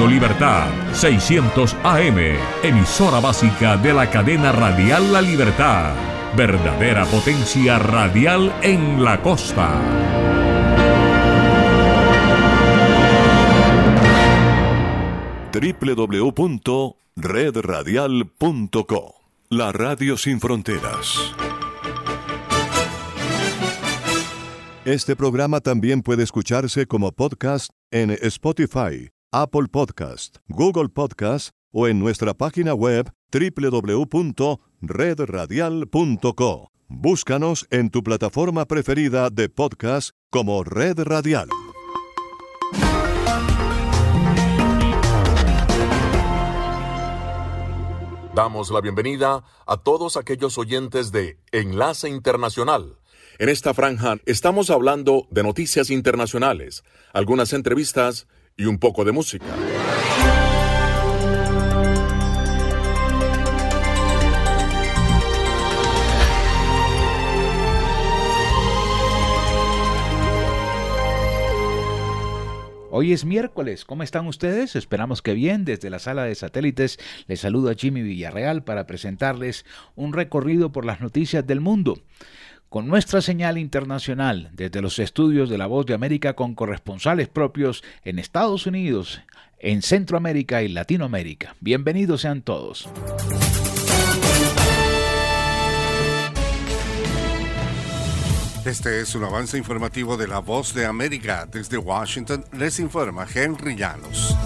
Radio Libertad, 600 AM, emisora básica de la cadena radial La Libertad. Verdadera potencia radial en la costa. www.redradial.co La Radio Sin Fronteras. Este programa también puede escucharse como podcast en Spotify, Apple Podcast, Google Podcast o en nuestra página web www.redradial.co. Búscanos en tu plataforma preferida de podcast como Red Radial. Damos la bienvenida a todos aquellos oyentes de Enlace Internacional en esta franja estamos hablando de noticias internacionales, algunas entrevistas y un poco de música. Hoy es miércoles, ¿cómo están ustedes? Esperamos que bien. Desde la sala de satélites les saluda Jimmy Villarreal para presentarles un recorrido por las noticias del mundo con nuestra señal internacional desde los estudios de La Voz de América con corresponsales propios en Estados Unidos, en Centroamérica y Latinoamérica. Bienvenidos sean todos. Este es un avance informativo de La Voz de América. Desde Washington les informa Henry Llanos.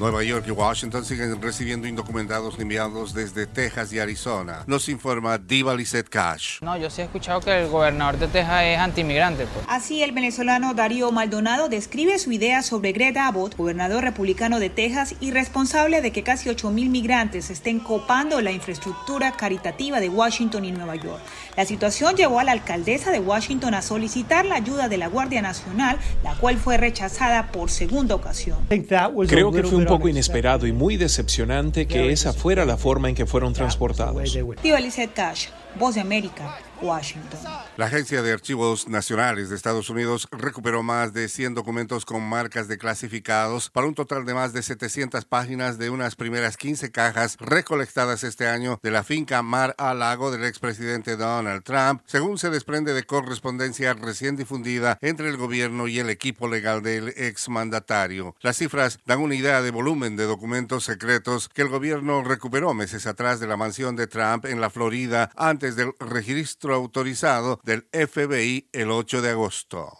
Nueva York y Washington siguen recibiendo indocumentados enviados desde Texas y Arizona. Nos informa Diva Lizette Cash. No, yo sí he escuchado que el gobernador de Texas es antimigrante. Pues. Así, el venezolano Darío Maldonado describe su idea sobre Greta Abbott, gobernador republicano de Texas y responsable de que casi 8.000 migrantes estén copando la infraestructura caritativa de Washington y Nueva York. La situación llevó a la alcaldesa de Washington a solicitar la ayuda de la Guardia Nacional, la cual fue rechazada por segunda ocasión. Creo que fue un poco inesperado y muy decepcionante que esa fuera la forma en que fueron transportados. Tío Cash, Voz de América, Washington. La Agencia de Archivos Nacionales de Estados Unidos recuperó más de 100 documentos con marcas de clasificados para un total de más de 700 páginas de unas primeras 15 cajas recolectadas este año de la finca Mar a Lago del expresidente Donald Trump, según se desprende de correspondencia recién difundida entre el gobierno y el equipo legal del exmandatario. Las cifras dan una idea de volumen de documentos secretos que el gobierno recuperó meses atrás de la mansión de Trump en la Florida antes del registro autorizado del FBI el 8 de agosto.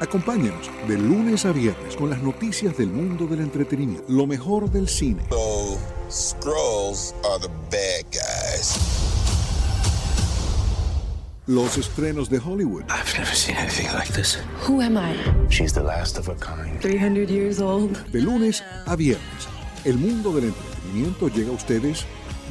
Acompáñenos de lunes a viernes con las noticias del mundo del entretenimiento, lo mejor del cine. Los estrenos de Hollywood. I've never seen anything like this. Who am I? She's the last of a kind. 300 years old. De lunes a viernes, el mundo del entretenimiento llega a ustedes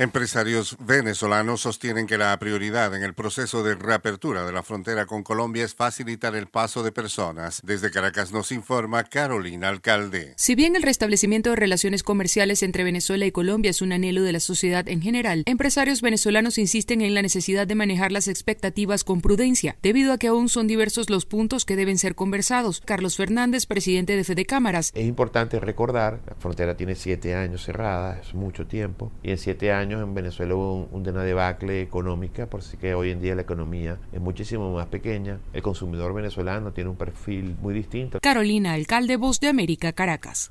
Empresarios venezolanos sostienen que la prioridad en el proceso de reapertura de la frontera con Colombia es facilitar el paso de personas. Desde Caracas nos informa Carolina Alcalde. Si bien el restablecimiento de relaciones comerciales entre Venezuela y Colombia es un anhelo de la sociedad en general, empresarios venezolanos insisten en la necesidad de manejar las expectativas con prudencia, debido a que aún son diversos los puntos que deben ser conversados. Carlos Fernández, presidente de Fede Cámaras. Es importante recordar, la frontera tiene siete años cerrada, es mucho tiempo, y en siete años en Venezuela hubo un, una debacle económica, por así que hoy en día la economía es muchísimo más pequeña. El consumidor venezolano tiene un perfil muy distinto. Carolina, alcalde Voz de América, Caracas.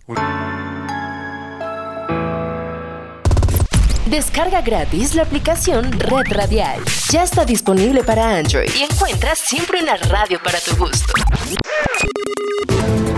Descarga gratis la aplicación Red Radial. Ya está disponible para Android y encuentras siempre una radio para tu gusto.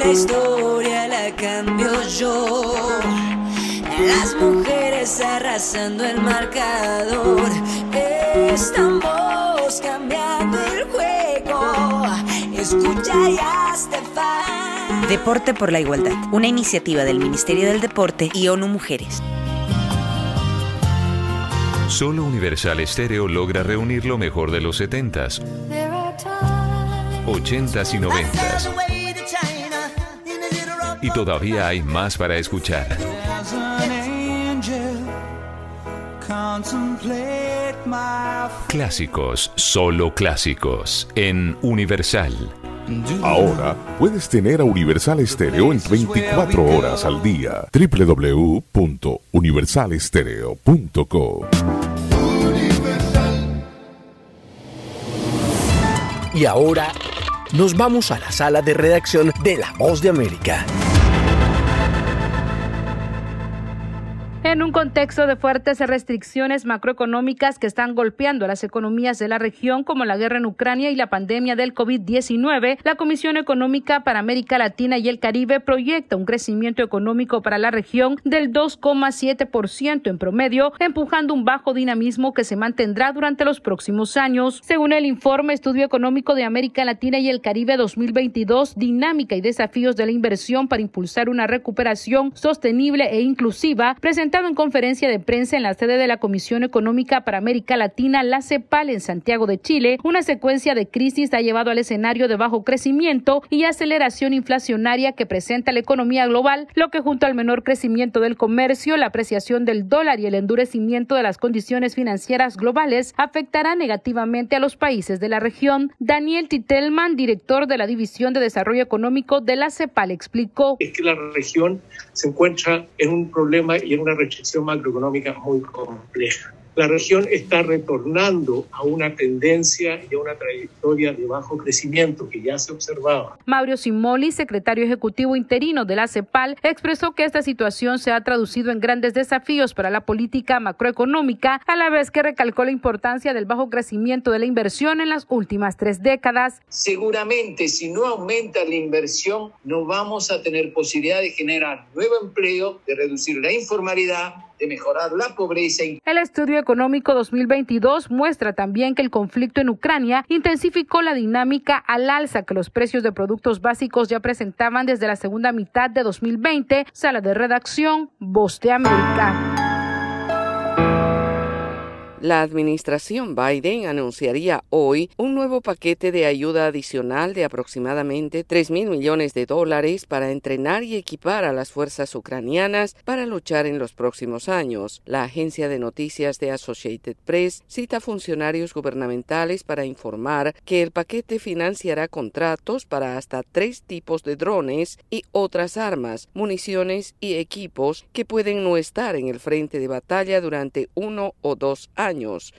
La historia la cambio yo. Las mujeres arrasando el marcador. Estamos cambiando el juego. Escucha ya, Stefan. Deporte por la Igualdad, una iniciativa del Ministerio del Deporte y ONU Mujeres. Solo Universal Estéreo logra reunir lo mejor de los 70s, 80s y 90s. Y todavía hay más para escuchar. Clásicos, solo clásicos, en Universal. Ahora puedes tener a Universal Estéreo en 24 horas al día. www.universalestereo.co Y ahora nos vamos a la sala de redacción de La Voz de América. En un contexto de fuertes restricciones macroeconómicas que están golpeando a las economías de la región, como la guerra en Ucrania y la pandemia del COVID-19, la Comisión Económica para América Latina y el Caribe proyecta un crecimiento económico para la región del 2,7% en promedio, empujando un bajo dinamismo que se mantendrá durante los próximos años. Según el informe Estudio Económico de América Latina y el Caribe 2022, dinámica y desafíos de la inversión para impulsar una recuperación sostenible e inclusiva, en conferencia de prensa en la sede de la Comisión Económica para América Latina, la CEPAL en Santiago de Chile, una secuencia de crisis ha llevado al escenario de bajo crecimiento y aceleración inflacionaria que presenta la economía global, lo que junto al menor crecimiento del comercio, la apreciación del dólar y el endurecimiento de las condiciones financieras globales afectará negativamente a los países de la región. Daniel Titelman, director de la División de Desarrollo Económico de la CEPAL, explicó. Es que la región se encuentra en un problema y en una macroeconómica muy compleja. La región está retornando a una tendencia y a una trayectoria de bajo crecimiento que ya se observaba. Mauro Simoli, secretario ejecutivo interino de la CEPAL, expresó que esta situación se ha traducido en grandes desafíos para la política macroeconómica, a la vez que recalcó la importancia del bajo crecimiento de la inversión en las últimas tres décadas. Seguramente, si no aumenta la inversión, no vamos a tener posibilidad de generar nuevo empleo, de reducir la informalidad la pobreza. El estudio económico 2022 muestra también que el conflicto en Ucrania intensificó la dinámica al alza que los precios de productos básicos ya presentaban desde la segunda mitad de 2020. Sala de redacción, Voz de América. La administración Biden anunciaría hoy un nuevo paquete de ayuda adicional de aproximadamente 3 mil millones de dólares para entrenar y equipar a las fuerzas ucranianas para luchar en los próximos años. La agencia de noticias de Associated Press cita funcionarios gubernamentales para informar que el paquete financiará contratos para hasta tres tipos de drones y otras armas, municiones y equipos que pueden no estar en el frente de batalla durante uno o dos años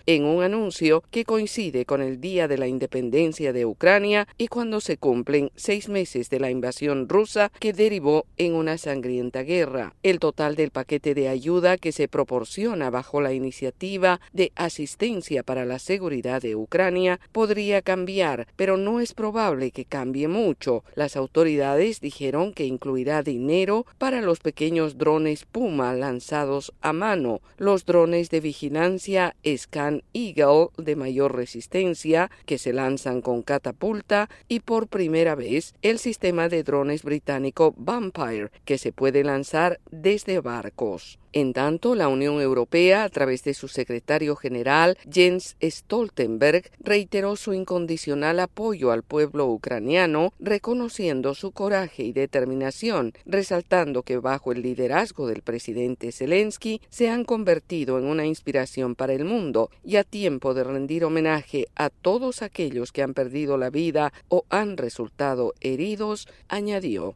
en un anuncio que coincide con el Día de la Independencia de Ucrania y cuando se cumplen seis meses de la invasión rusa que derivó en una sangrienta guerra. El total del paquete de ayuda que se proporciona bajo la iniciativa de asistencia para la seguridad de Ucrania podría cambiar, pero no es probable que cambie mucho. Las autoridades dijeron que incluirá dinero para los pequeños drones Puma lanzados a mano, los drones de vigilancia Scan Eagle de mayor resistencia que se lanzan con catapulta y por primera vez el sistema de drones británico Vampire que se puede lanzar desde barcos. En tanto, la Unión Europea, a través de su secretario general Jens Stoltenberg, reiteró su incondicional apoyo al pueblo ucraniano, reconociendo su coraje y determinación, resaltando que bajo el liderazgo del presidente Zelensky se han convertido en una inspiración para el mundo y a tiempo de rendir homenaje a todos aquellos que han perdido la vida o han resultado heridos, añadió.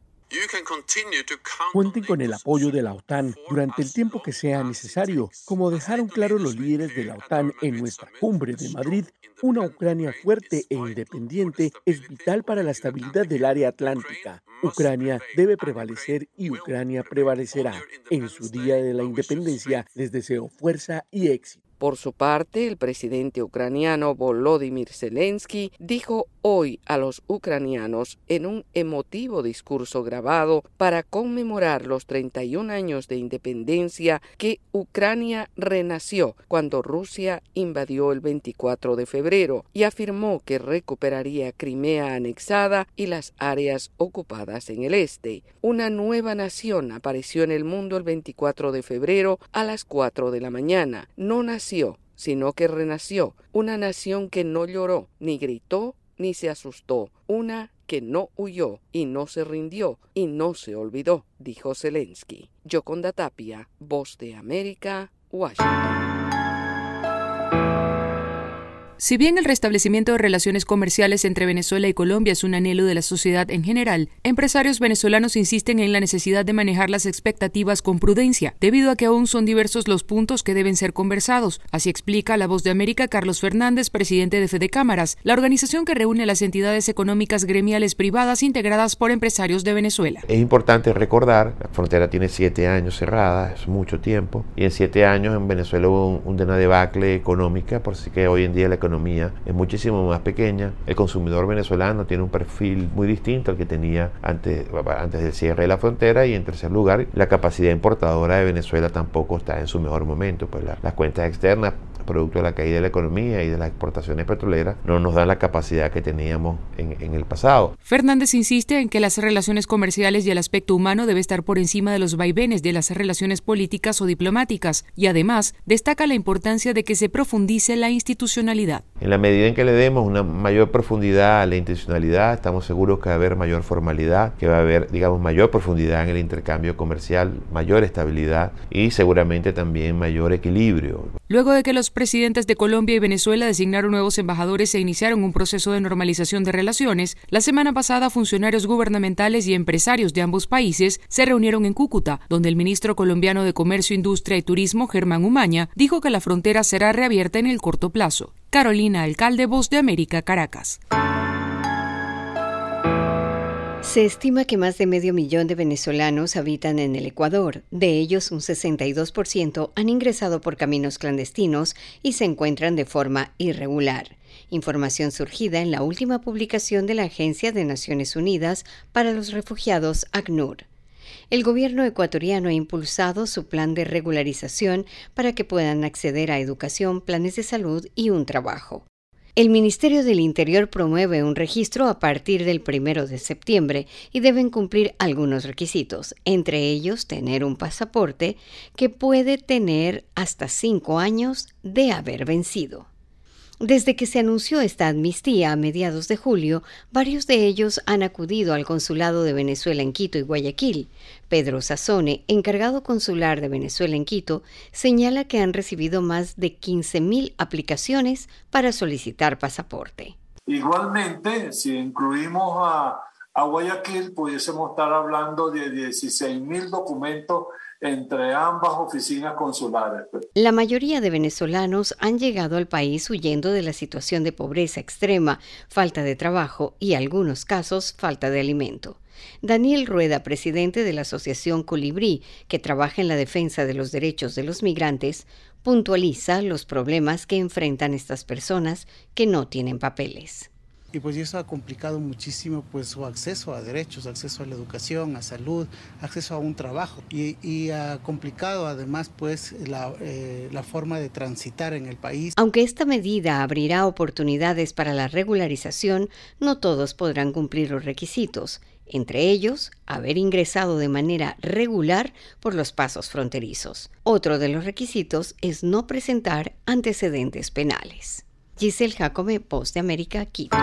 Cuenten con el apoyo de la OTAN durante el tiempo que sea necesario, como dejaron claro los líderes de la OTAN en nuestra cumbre de Madrid. Una Ucrania fuerte e independiente es vital para la estabilidad del área atlántica. Ucrania debe prevalecer y Ucrania prevalecerá. En su día de la independencia les deseo fuerza y éxito. Por su parte, el presidente ucraniano Volodymyr Zelensky dijo hoy a los ucranianos en un emotivo discurso grabado para conmemorar los 31 años de independencia que Ucrania renació cuando Rusia invadió el 24 de febrero y afirmó que recuperaría Crimea anexada y las áreas ocupadas en el este. Una nueva nación apareció en el mundo el 24 de febrero a las 4 de la mañana. No sino que renació, una nación que no lloró, ni gritó, ni se asustó, una que no huyó y no se rindió y no se olvidó, dijo Zelensky. Yoconda Tapia, Voz de América, Washington. Si bien el restablecimiento de relaciones comerciales entre Venezuela y Colombia es un anhelo de la sociedad en general, empresarios venezolanos insisten en la necesidad de manejar las expectativas con prudencia, debido a que aún son diversos los puntos que deben ser conversados. Así explica la voz de América Carlos Fernández, presidente de Fede Cámaras, la organización que reúne las entidades económicas gremiales privadas integradas por empresarios de Venezuela. Es importante recordar, la frontera tiene siete años cerrada, es mucho tiempo, y en siete años en Venezuela hubo un, una económica, por si que hoy en día la economía es muchísimo más pequeña. El consumidor venezolano tiene un perfil muy distinto al que tenía antes, antes del cierre de la frontera y en tercer lugar, la capacidad importadora de Venezuela tampoco está en su mejor momento, pues las cuentas externas producto de la caída de la economía y de las exportaciones petroleras, no nos dan la capacidad que teníamos en, en, el pasado. Fernández insiste en que las relaciones comerciales y el aspecto humano debe estar por encima de los vaivenes de las relaciones políticas o diplomáticas y además destaca la importancia de que se profundice la institucionalidad. En la medida en que le demos una mayor profundidad a la institucionalidad, estamos seguros que va a haber mayor formalidad, que va a haber, digamos, mayor profundidad en el intercambio comercial, mayor estabilidad y seguramente también mayor equilibrio. Luego de que los presidentes de Colombia y Venezuela designaron nuevos embajadores e iniciaron un proceso de normalización de relaciones, la semana pasada funcionarios gubernamentales y empresarios de ambos países se reunieron en Cúcuta, donde el ministro colombiano de Comercio, Industria y Turismo, Germán Umaña, dijo que la frontera será reabierta en el corto plazo. Carolina Alcalde, Voz de América, Caracas. Se estima que más de medio millón de venezolanos habitan en el Ecuador. De ellos, un 62% han ingresado por caminos clandestinos y se encuentran de forma irregular. Información surgida en la última publicación de la Agencia de Naciones Unidas para los Refugiados, ACNUR. El gobierno ecuatoriano ha impulsado su plan de regularización para que puedan acceder a educación, planes de salud y un trabajo. El Ministerio del Interior promueve un registro a partir del primero de septiembre y deben cumplir algunos requisitos, entre ellos tener un pasaporte que puede tener hasta cinco años de haber vencido. Desde que se anunció esta amnistía a mediados de julio, varios de ellos han acudido al Consulado de Venezuela en Quito y Guayaquil. Pedro Sazone, encargado consular de Venezuela en Quito, señala que han recibido más de 15.000 aplicaciones para solicitar pasaporte. Igualmente, si incluimos a, a Guayaquil, pudiésemos estar hablando de 16.000 documentos entre ambas oficinas consulares. La mayoría de venezolanos han llegado al país huyendo de la situación de pobreza extrema, falta de trabajo y, en algunos casos, falta de alimento. Daniel Rueda, presidente de la Asociación Colibrí, que trabaja en la defensa de los derechos de los migrantes, puntualiza los problemas que enfrentan estas personas que no tienen papeles y pues eso ha complicado muchísimo pues su acceso a derechos, acceso a la educación, a salud, acceso a un trabajo y, ha complicado además pues eh, la forma de transitar en el país. Aunque esta medida abrirá oportunidades para la regularización, no todos podrán cumplir los requisitos entre ellos haber ingresado de manera regular por los pasos fronterizos. Otro de los requisitos es no presentar antecedentes penales. Giselle Jacome, Post de América, Quito.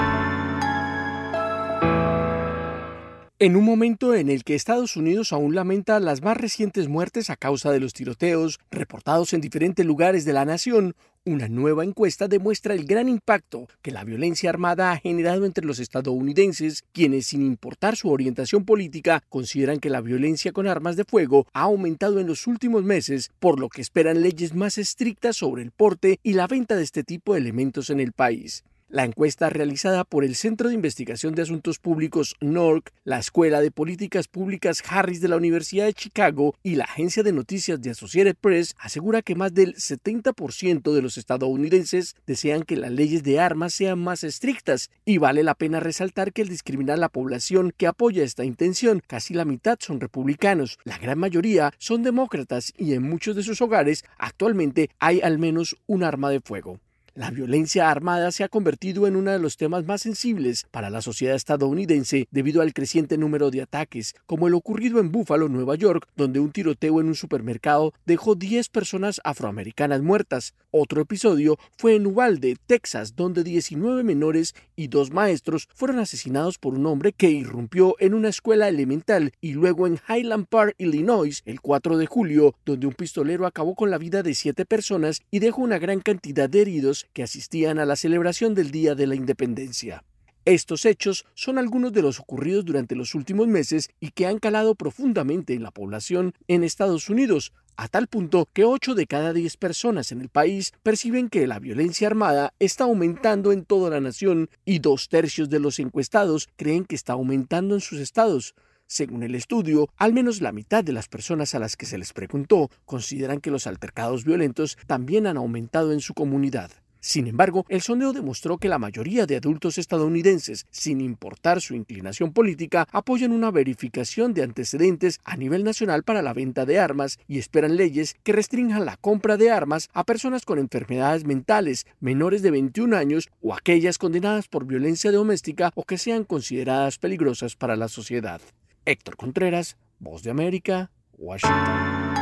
En un momento en el que Estados Unidos aún lamenta las más recientes muertes a causa de los tiroteos reportados en diferentes lugares de la nación, Una nueva encuesta demuestra el gran impacto que la violencia armada ha generado entre los estadounidenses, quienes, sin importar su orientación política, consideran que la violencia con armas de fuego ha aumentado en los últimos meses, por lo que esperan leyes más estrictas sobre el porte y la venta de este tipo de elementos en el país. La encuesta realizada por el Centro de Investigación de Asuntos Públicos NORC, la Escuela de Políticas Públicas Harris de la Universidad de Chicago y la agencia de noticias de Associated Press asegura que más del 70% de los estadounidenses desean que las leyes de armas sean más estrictas y vale la pena resaltar que al discriminar la población que apoya esta intención, casi la mitad son republicanos, la gran mayoría son demócratas y en muchos de sus hogares actualmente hay al menos un arma de fuego. La violencia armada se ha convertido en uno de los temas más sensibles para la sociedad estadounidense debido al creciente número de ataques, como el ocurrido en Buffalo, Nueva York, donde un tiroteo en un supermercado dejó 10 personas afroamericanas muertas. Otro episodio fue en Uvalde, Texas, donde 19 menores y dos maestros fueron asesinados por un hombre que irrumpió en una escuela elemental y luego en Highland Park, Illinois, el 4 de julio, donde un pistolero acabó con la vida de siete personas y dejó una gran cantidad de heridos que asistían a la celebración del Día de la Independencia. Estos hechos son algunos de los ocurridos durante los últimos meses y que han calado profundamente en la población en Estados Unidos, a tal punto que 8 de cada 10 personas en el país perciben que la violencia armada está aumentando en toda la nación y dos tercios de los encuestados creen que está aumentando en sus estados. Según el estudio, al menos la mitad de las personas a las que se les preguntó consideran que los altercados violentos también han aumentado en su comunidad. Sin embargo, el sondeo demostró que la mayoría de adultos estadounidenses, sin importar su inclinación política, apoyan una verificación de antecedentes a nivel nacional para la venta de armas y esperan leyes que restrinjan la compra de armas a personas con enfermedades mentales, menores de 21 años o aquellas condenadas por violencia doméstica o que sean consideradas peligrosas para la sociedad. Héctor Contreras, Voz de América, Washington.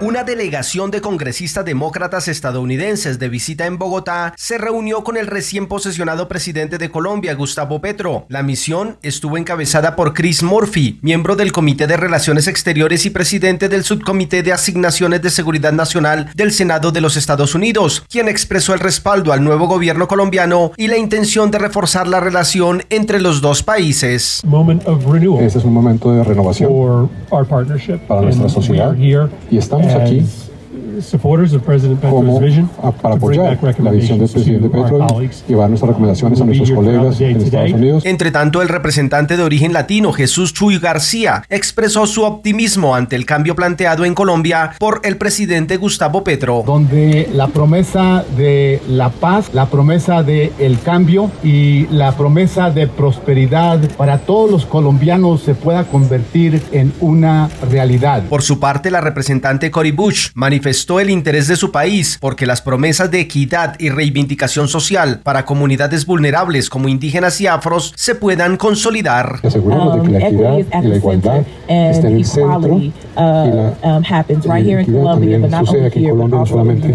Una delegación de congresistas demócratas estadounidenses de visita en Bogotá se reunió con el recién posesionado presidente de Colombia, Gustavo Petro. La misión estuvo encabezada por Chris Murphy, miembro del Comité de Relaciones Exteriores y presidente del Subcomité de Asignaciones de Seguridad Nacional del Senado de los Estados Unidos, quien expresó el respaldo al nuevo gobierno colombiano y la intención de reforzar la relación entre los dos países. Este es un momento de renovación para nuestra sociedad y estamos isso aqui. É. aquí como para apoyar la visión del presidente Petro y llevar nuestras recomendaciones a nuestros colegas en Estados Unidos. Entre tanto, el representante de origen latino, Jesús Chuy García, expresó su optimismo ante el cambio planteado en Colombia por el presidente Gustavo Petro. Donde la promesa de la paz, la promesa de el cambio y la promesa de prosperidad para todos los colombianos se pueda convertir en una realidad. Por su parte, la representante Cory Bush manifestó el interés de su país porque las promesas de equidad y reivindicación social para comunidades vulnerables como indígenas y afros se puedan consolidar. Aseguramos de que la equidad y la igualdad estén en el centro y la, y la equidad también sucede aquí en Colombia, no solamente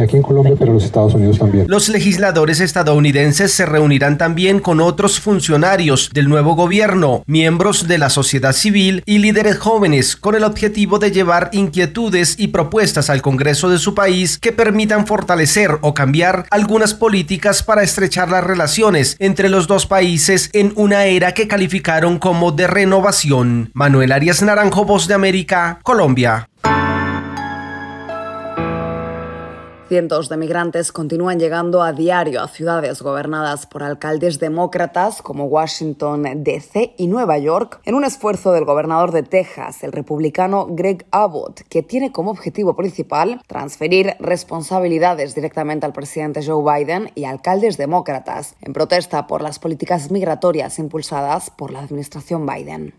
aquí en Colombia, pero en los Estados Unidos también. Los legisladores estadounidenses se reunirán también con otros funcionarios del nuevo gobierno, miembros de la sociedad civil y líderes jóvenes con el objetivo de llevar inquietudes y propuestas al Congreso de su país que permitan fortalecer o cambiar algunas políticas para estrechar las relaciones entre los dos países en una era que calificaron como de renovación. Manuel Arias Naranjo, Voz de América, Colombia. Cientos de migrantes continúan llegando a diario a ciudades gobernadas por alcaldes demócratas como Washington, D.C. y Nueva York, en un esfuerzo del gobernador de Texas, el republicano Greg Abbott, que tiene como objetivo principal transferir responsabilidades directamente al presidente Joe Biden y alcaldes demócratas, en protesta por las políticas migratorias impulsadas por la administración Biden.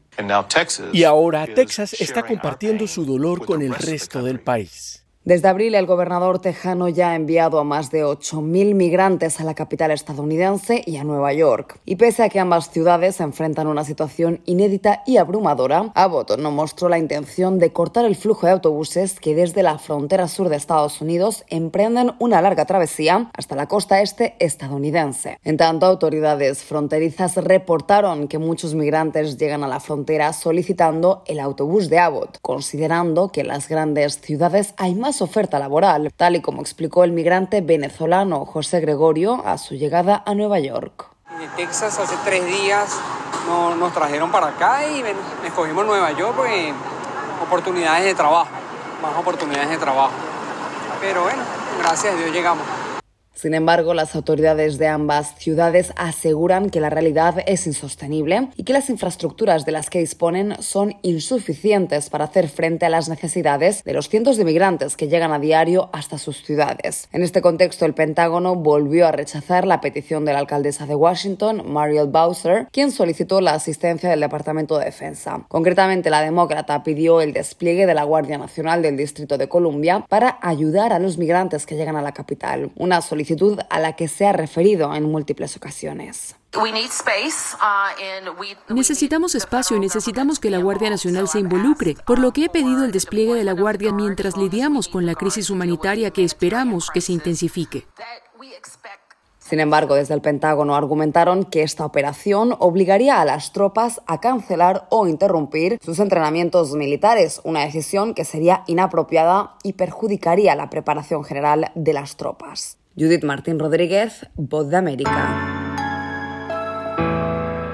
Y ahora Texas está compartiendo su dolor con el resto del país. Desde abril, el gobernador tejano ya ha enviado a más de 8.000 migrantes a la capital estadounidense y a Nueva York. Y pese a que ambas ciudades se enfrentan a una situación inédita y abrumadora, Abbott no mostró la intención de cortar el flujo de autobuses que desde la frontera sur de Estados Unidos emprenden una larga travesía hasta la costa este estadounidense. En tanto, autoridades fronterizas reportaron que muchos migrantes llegan a la frontera solicitando el autobús de Abbott, considerando que en las grandes ciudades hay más oferta laboral, tal y como explicó el migrante venezolano José Gregorio a su llegada a Nueva York. De Texas hace tres días nos trajeron para acá y escogimos Nueva York porque oportunidades de trabajo, más oportunidades de trabajo. Pero bueno, gracias a Dios llegamos. Sin embargo, las autoridades de ambas ciudades aseguran que la realidad es insostenible y que las infraestructuras de las que disponen son insuficientes para hacer frente a las necesidades de los cientos de migrantes que llegan a diario hasta sus ciudades. En este contexto, el Pentágono volvió a rechazar la petición de la alcaldesa de Washington, Mariel Bowser, quien solicitó la asistencia del Departamento de Defensa. Concretamente, la demócrata pidió el despliegue de la Guardia Nacional del Distrito de Columbia para ayudar a los migrantes que llegan a la capital. Una solicitud a la que se ha referido en múltiples ocasiones. Necesitamos espacio y necesitamos que la Guardia Nacional se involucre, por lo que he pedido el despliegue de la Guardia mientras lidiamos con la crisis humanitaria que esperamos que se intensifique. Sin embargo, desde el Pentágono argumentaron que esta operación obligaría a las tropas a cancelar o interrumpir sus entrenamientos militares, una decisión que sería inapropiada y perjudicaría la preparación general de las tropas. Judith Martín Rodríguez, Voz de América.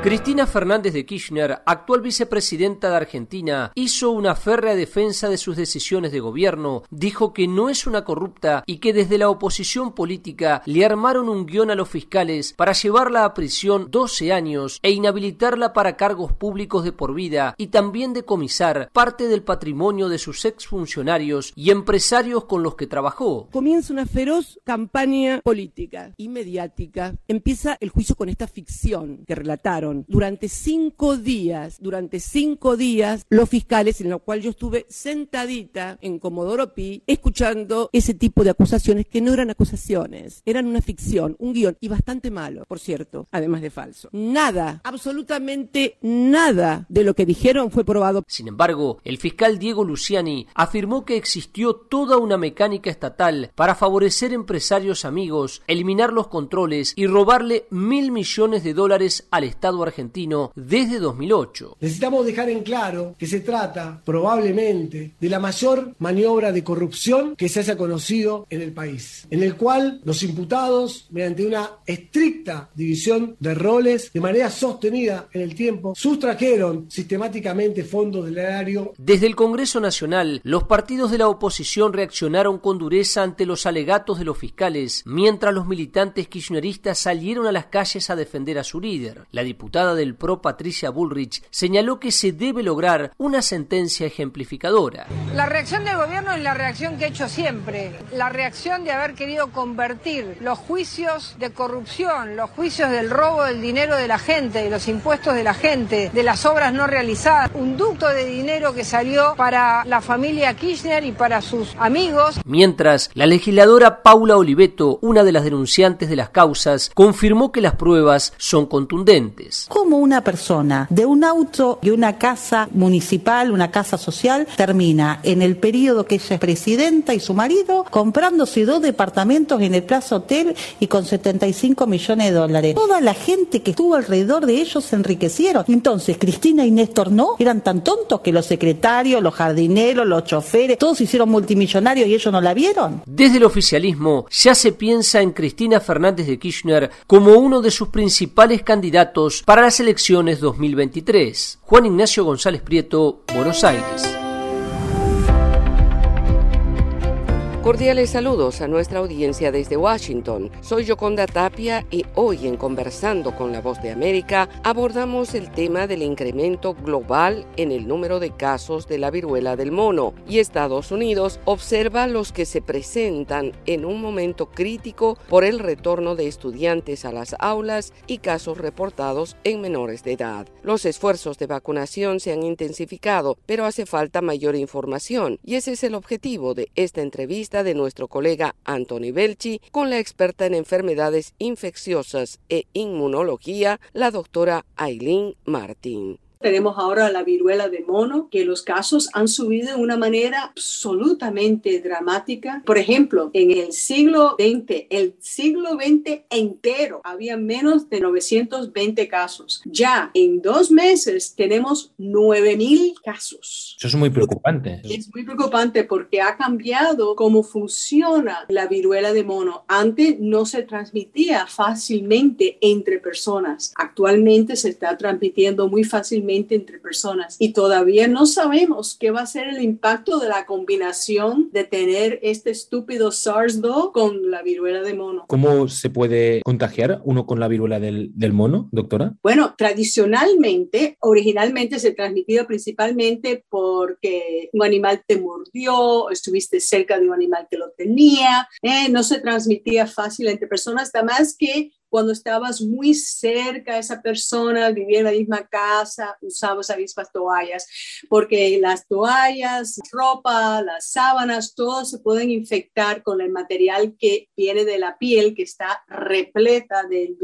Cristina Fernández de Kirchner, actual vicepresidenta de Argentina, hizo una férrea defensa de sus decisiones de gobierno, dijo que no es una corrupta y que desde la oposición política le armaron un guion a los fiscales para llevarla a prisión 12 años e inhabilitarla para cargos públicos de por vida y también decomisar parte del patrimonio de sus exfuncionarios y empresarios con los que trabajó. Comienza una feroz campaña política y mediática. Empieza el juicio con esta ficción que relataron durante cinco días, durante cinco días, los fiscales, en lo cual yo estuve sentadita en Comodoro Pi, escuchando ese tipo de acusaciones que no eran acusaciones, eran una ficción, un guion, y bastante malo, por cierto, además de falso. Nada, absolutamente nada de lo que dijeron fue probado. Sin embargo, el fiscal Diego Luciani afirmó que existió toda una mecánica estatal para favorecer empresarios amigos, eliminar los controles y robarle mil millones de dólares al Estado argentino desde 2008. Necesitamos dejar en claro que se trata probablemente de la mayor maniobra de corrupción que se haya conocido en el país, en el cual los imputados, mediante una estricta división de roles, de manera sostenida en el tiempo, sustrajeron sistemáticamente fondos del erario. Desde el Congreso Nacional, los partidos de la oposición reaccionaron con dureza ante los alegatos de los fiscales, mientras los militantes kirchneristas salieron a las calles a defender a su líder. La diputada del PRO Patricia Bullrich señaló que se debe lograr una sentencia ejemplificadora. La reacción del gobierno es la reacción que he hecho siempre, la reacción de haber querido convertir los juicios de corrupción, los juicios del robo del dinero de la gente, de los impuestos de la gente, de las obras no realizadas, un ducto de dinero que salió para la familia Kirchner y para sus amigos. Mientras, la legisladora Paula Oliveto, una de las denunciantes de las causas, confirmó que las pruebas son contundentes. ¿Cómo una persona de un auto y una casa municipal, una casa social, termina en el periodo que ella es presidenta y su marido comprándose dos departamentos en el Plaza Hotel y con 75 millones de dólares? Toda la gente que estuvo alrededor de ellos se enriquecieron. Entonces, Cristina y Néstor no, eran tan tontos que los secretarios, los jardineros, los choferes, todos se hicieron multimillonarios y ellos no la vieron. Desde el oficialismo ya se piensa en Cristina Fernández de Kirchner como uno de sus principales candidatos para las elecciones 2023. Juan Ignacio González Prieto, Buenos Aires. Cordiales saludos a nuestra audiencia desde Washington. Soy Yoconda Tapia y hoy en Conversando con la Voz de América abordamos el tema del incremento global en el número de casos de la viruela del mono y Estados Unidos observa los que se presentan en un momento crítico por el retorno de estudiantes a las aulas y casos reportados en menores de edad. Los esfuerzos de vacunación se han intensificado, pero hace falta mayor información y ese es el objetivo de esta entrevista de nuestro colega Anthony Belchi con la experta en enfermedades infecciosas e inmunología, la doctora Aileen Martin. Tenemos ahora la viruela de mono, que los casos han subido de una manera absolutamente dramática. Por ejemplo, en el siglo XX, el siglo XX entero, había menos de 920 casos. Ya en dos meses tenemos 9000 casos. Eso es muy preocupante. Es muy preocupante porque ha cambiado cómo funciona la viruela de mono. Antes no se transmitía fácilmente entre personas. Actualmente se está transmitiendo muy fácilmente entre personas y todavía no sabemos qué va a ser el impacto de la combinación de tener este estúpido SARS-2 con la viruela de mono. ¿Cómo se puede contagiar uno con la viruela del, del mono, doctora? Bueno, tradicionalmente, originalmente se transmitía principalmente porque un animal te mordió, estuviste cerca de un animal que lo tenía, eh, no se transmitía fácil entre personas, además que cuando estabas muy cerca a esa persona, vivía en la misma casa, usabas las mismas toallas, porque las toallas, ropa, las sábanas, todo se pueden infectar con el material que viene de la piel, que está repleta del,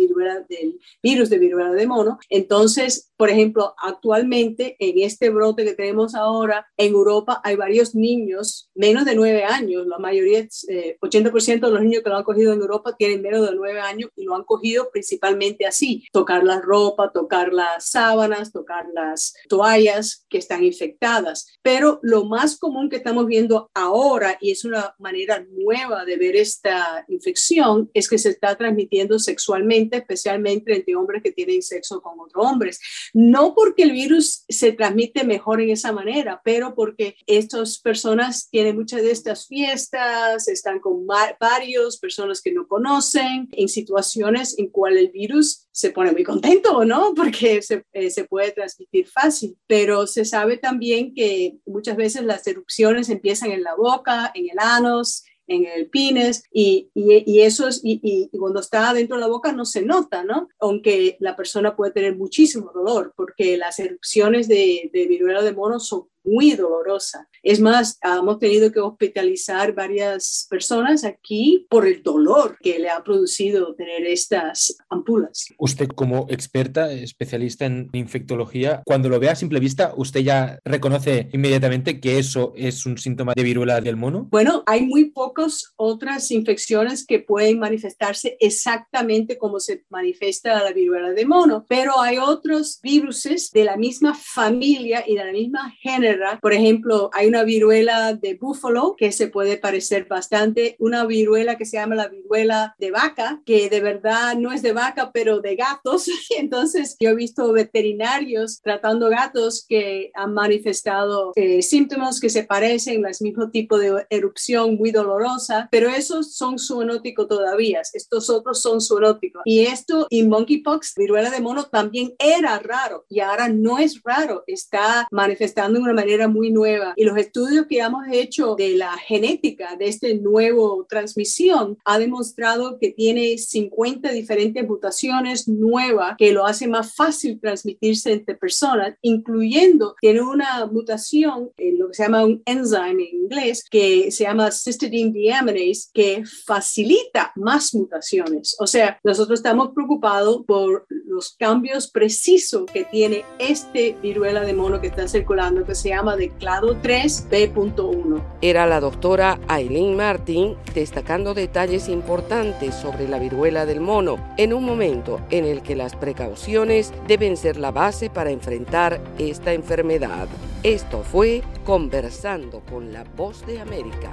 del virus de viruela de mono. Entonces, por ejemplo, actualmente en este brote que tenemos ahora, en Europa hay varios niños, menos de nueve años, la mayoría, 80% eh, de los niños que lo han cogido en Europa tienen menos de nueve años y lo han cogido principalmente así, tocar la ropa, tocar las sábanas, tocar las toallas que están infectadas. Pero lo más común que estamos viendo ahora, y es una manera nueva de ver esta infección, es que se está transmitiendo sexualmente, especialmente entre hombres que tienen sexo con otros hombres. No porque el virus se transmite mejor en esa manera, pero porque estas personas tienen muchas de estas fiestas, están con varios personas que no conocen, en situaciones en cual el virus se pone muy contento, ¿no? Porque se, eh, se, puede transmitir fácil, pero se sabe también que muchas veces las erupciones empiezan en la boca, en el anos, en el pines y, y, y, y, cuando está dentro de la boca no se nota, ¿no? Aunque la persona puede tener muchísimo dolor porque las erupciones de, de viruela de mono son muy dolorosa. Es más, hemos tenido que hospitalizar varias personas aquí por el dolor que le ha producido tener estas ampulas. Usted como experta, especialista en infectología, cuando lo ve a simple vista, ¿usted ya reconoce inmediatamente que eso es un síntoma de viruela del mono? Bueno, hay muy pocas otras infecciones que pueden manifestarse exactamente como se manifiesta la viruela del mono, pero hay otros virus de la misma familia y de la misma género por ejemplo, hay una viruela de búfalo que se puede parecer bastante, una viruela que se llama la viruela de vaca, que de verdad no es de vaca, pero de gatos. Entonces, yo he visto veterinarios tratando gatos que han manifestado eh, síntomas que se parecen, el mismo tipo de erupción muy dolorosa, pero esos son zoonóticos todavía. Estos otros son zoonóticos. Y esto y monkeypox, viruela de mono, también era raro y ahora no es raro. Está manifestando una manera muy nueva. Y los estudios que hemos hecho de la genética de este nuevo transmisión ha demostrado que tiene 50 diferentes mutaciones nuevas que lo hace más fácil transmitirse entre personas, incluyendo, tiene una mutación, en lo que se llama un enzyme en inglés, que se llama cysteine deaminase, que facilita más mutaciones. O sea, nosotros estamos preocupados por los cambios precisos que tiene este viruela de mono que está circulando, que se llama de clado 3B.1. Era la doctora Aileen Martin destacando detalles importantes sobre la viruela del mono en un momento en el que las precauciones deben ser la base para enfrentar esta enfermedad. Esto fue Conversando con la Voz de América.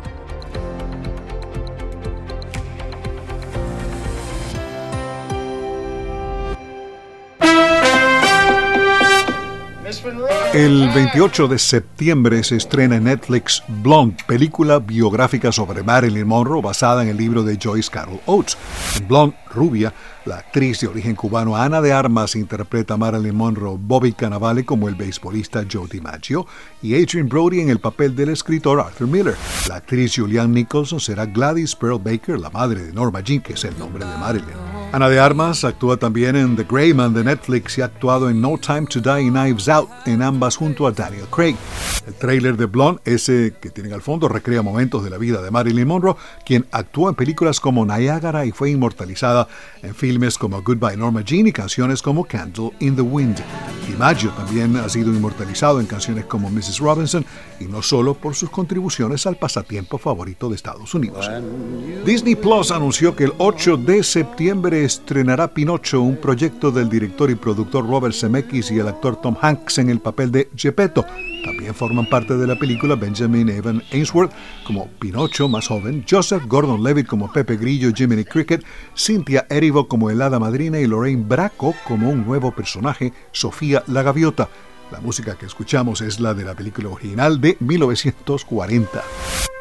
El 28 de septiembre se estrena en Netflix Blonde, película biográfica sobre Marilyn Monroe basada en el libro de Joyce Carol Oates. Blonde, rubia, la actriz de origen cubano Ana de Armas interpreta a Marilyn Monroe, Bobby Cannavale como el beisbolista Joe DiMaggio y Adrian Brody en el papel del escritor Arthur Miller. La actriz Julianne Nicholson será Gladys Pearl Baker, la madre de Norma Jean, que es el nombre de Marilyn. Ana de Armas actúa también en The Grey Man de Netflix y ha actuado en No Time to Die y Knives Out, en ambas junto a Daniel Craig. El tráiler de Blonde, ese que tienen al fondo, recrea momentos de la vida de Marilyn Monroe, quien actuó en películas como Niagara y fue inmortalizada en filmes como Goodbye Norma Jean y canciones como Candle in the Wind. DiMaggio también ha sido inmortalizado en canciones como Mrs. Robinson y no solo por sus contribuciones al pasatiempo favorito de Estados Unidos. Disney Plus anunció que el 8 de septiembre estrenará Pinocho, un proyecto del director y productor Robert Zemeckis y el actor Tom Hanks en el papel de Gepetto. También forman parte de la película Benjamin Evan Ainsworth como Pinocho más joven, Joseph Gordon-Levitt como Pepe Grillo, Jiminy Cricket, Cynthia Como el hada madrina y Lorraine Bracco como un nuevo personaje, Sofía la gaviota. La música que escuchamos es la de la película original de 1940.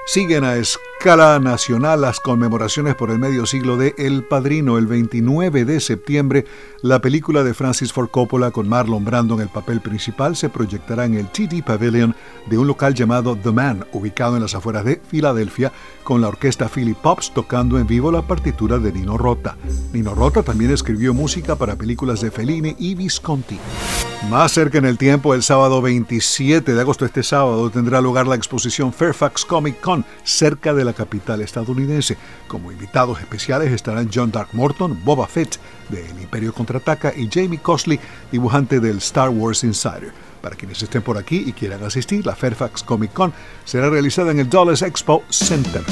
Siguen a escala nacional las conmemoraciones por el medio siglo de El Padrino. El 29 de septiembre, la película de Francis Ford Coppola con Marlon Brando en el papel principal se proyectará en el TD Pavilion de un local llamado The Man, ubicado en las afueras de Filadelfia, con la orquesta Philip Pops tocando en vivo la partitura de Nino Rota. Nino Rota también escribió música para películas de Fellini y Visconti. Más cerca en el tiempo, el sábado 27 de agosto, este sábado, tendrá lugar la exposición Fairfax Comic Con cerca de la capital estadounidense. Como invitados especiales estarán John Dark Morton, Boba Fett de El Imperio Contraataca y Jamie Cosley, dibujante del Star Wars Insider. Para quienes estén por aquí y quieran asistir, la Fairfax Comic Con será realizada en el Dulles Expo Center.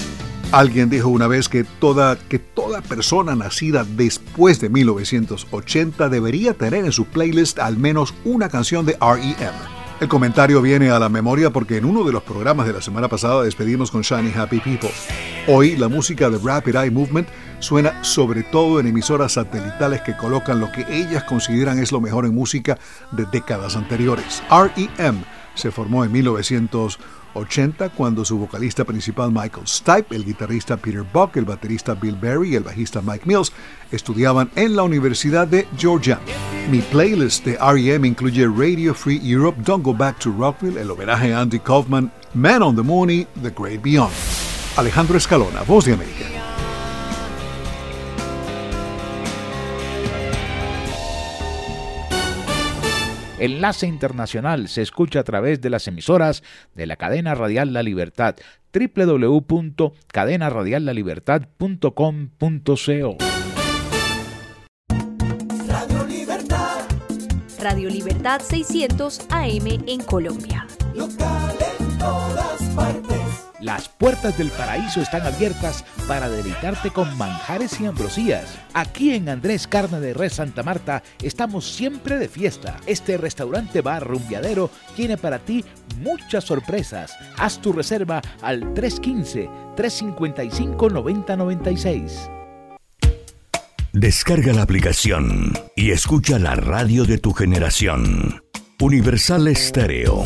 Alguien dijo una vez que toda, que toda persona nacida después de 1980 debería tener en su playlist al menos una canción de REM. El comentario viene a la memoria porque en uno de los programas de la semana pasada despedimos con Shiny Happy People. Hoy la música de Rapid Eye Movement suena sobre todo en emisoras satelitales que colocan lo que ellas consideran es lo mejor en música de décadas anteriores. REM se formó en 1980 80 cuando su vocalista principal Michael Stipe, el guitarrista Peter Buck, el baterista Bill Berry y el bajista Mike Mills estudiaban en la Universidad de Georgia. Mi playlist de REM incluye Radio Free Europe, Don't Go Back to Rockville, el homenaje a Andy Kaufman, Man on the Moon y The Great Beyond. Alejandro Escalona, Voz de América. Enlace Internacional se escucha a través de las emisoras de la cadena radial La Libertad www.cadenaradiallalibertad.com.co Radio Libertad Radio Libertad 600 AM en Colombia. Local en todas partes. Las puertas del paraíso están abiertas para deleitarte con manjares y ambrosías. Aquí en Andrés Carne de Res Santa Marta estamos siempre de fiesta. Este restaurante bar rumbiadero tiene para ti muchas sorpresas. Haz tu reserva al 315-355-9096. Descarga la aplicación y escucha la radio de tu generación. Universal Estéreo.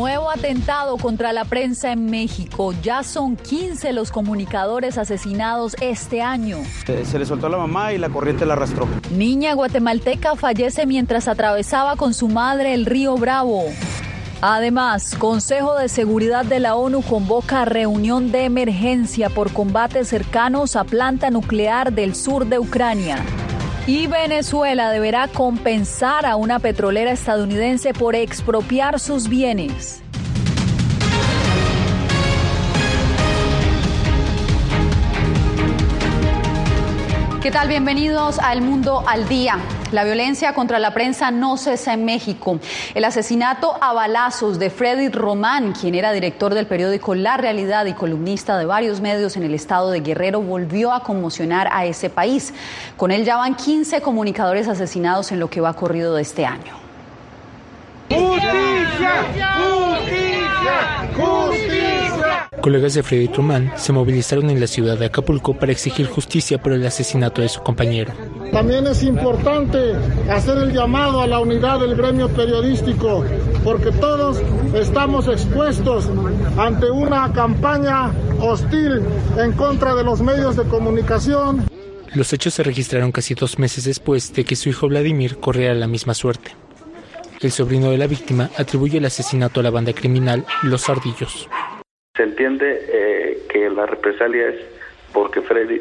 Nuevo atentado contra la prensa en México. Ya son 15 los comunicadores asesinados este año. Se le soltó a la mamá y la corriente la arrastró. Niña guatemalteca fallece mientras atravesaba con su madre el río Bravo. Además, Consejo de Seguridad de la ONU convoca reunión de emergencia por combates cercanos a planta nuclear del sur de Ucrania. Y Venezuela deberá compensar a una petrolera estadounidense por expropiar sus bienes. ¿Qué tal? Bienvenidos a El Mundo al Día. La violencia contra la prensa no cesa en México. El asesinato a balazos de Freddy Román, quien era director del periódico La Realidad y columnista de varios medios en el estado de Guerrero, volvió a conmocionar a ese país. Con él ya van 15 comunicadores asesinados en lo que va corrido de este año. ¡Justicia! ¡Justicia! ¡Justicia! Colegas de Freddy Truman se movilizaron en la ciudad de Acapulco para exigir justicia por el asesinato de su compañero. También es importante hacer el llamado a la unidad del gremio periodístico, porque todos estamos expuestos ante una campaña hostil en contra de los medios de comunicación. Los hechos se registraron casi dos meses después de que su hijo Vladimir corriera la misma suerte. El sobrino de la víctima atribuye el asesinato a la banda criminal Los Ardillos. Se entiende eh, que la represalia es porque Freddy,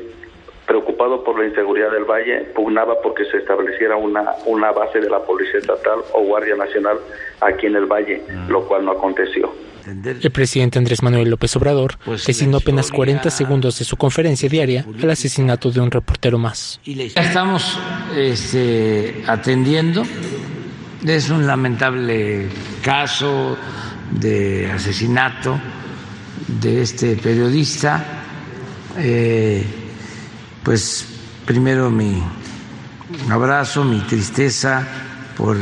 preocupado por la inseguridad del valle, pugnaba porque se estableciera una, una base de la Policía Estatal o Guardia Nacional aquí en el valle, lo cual no aconteció. El presidente Andrés Manuel López Obrador designó apenas 40 segundos de su conferencia diaria al asesinato de un reportero más. Estamos este, atendiendo es un lamentable caso de asesinato de este periodista. Eh, pues primero mi abrazo, mi tristeza por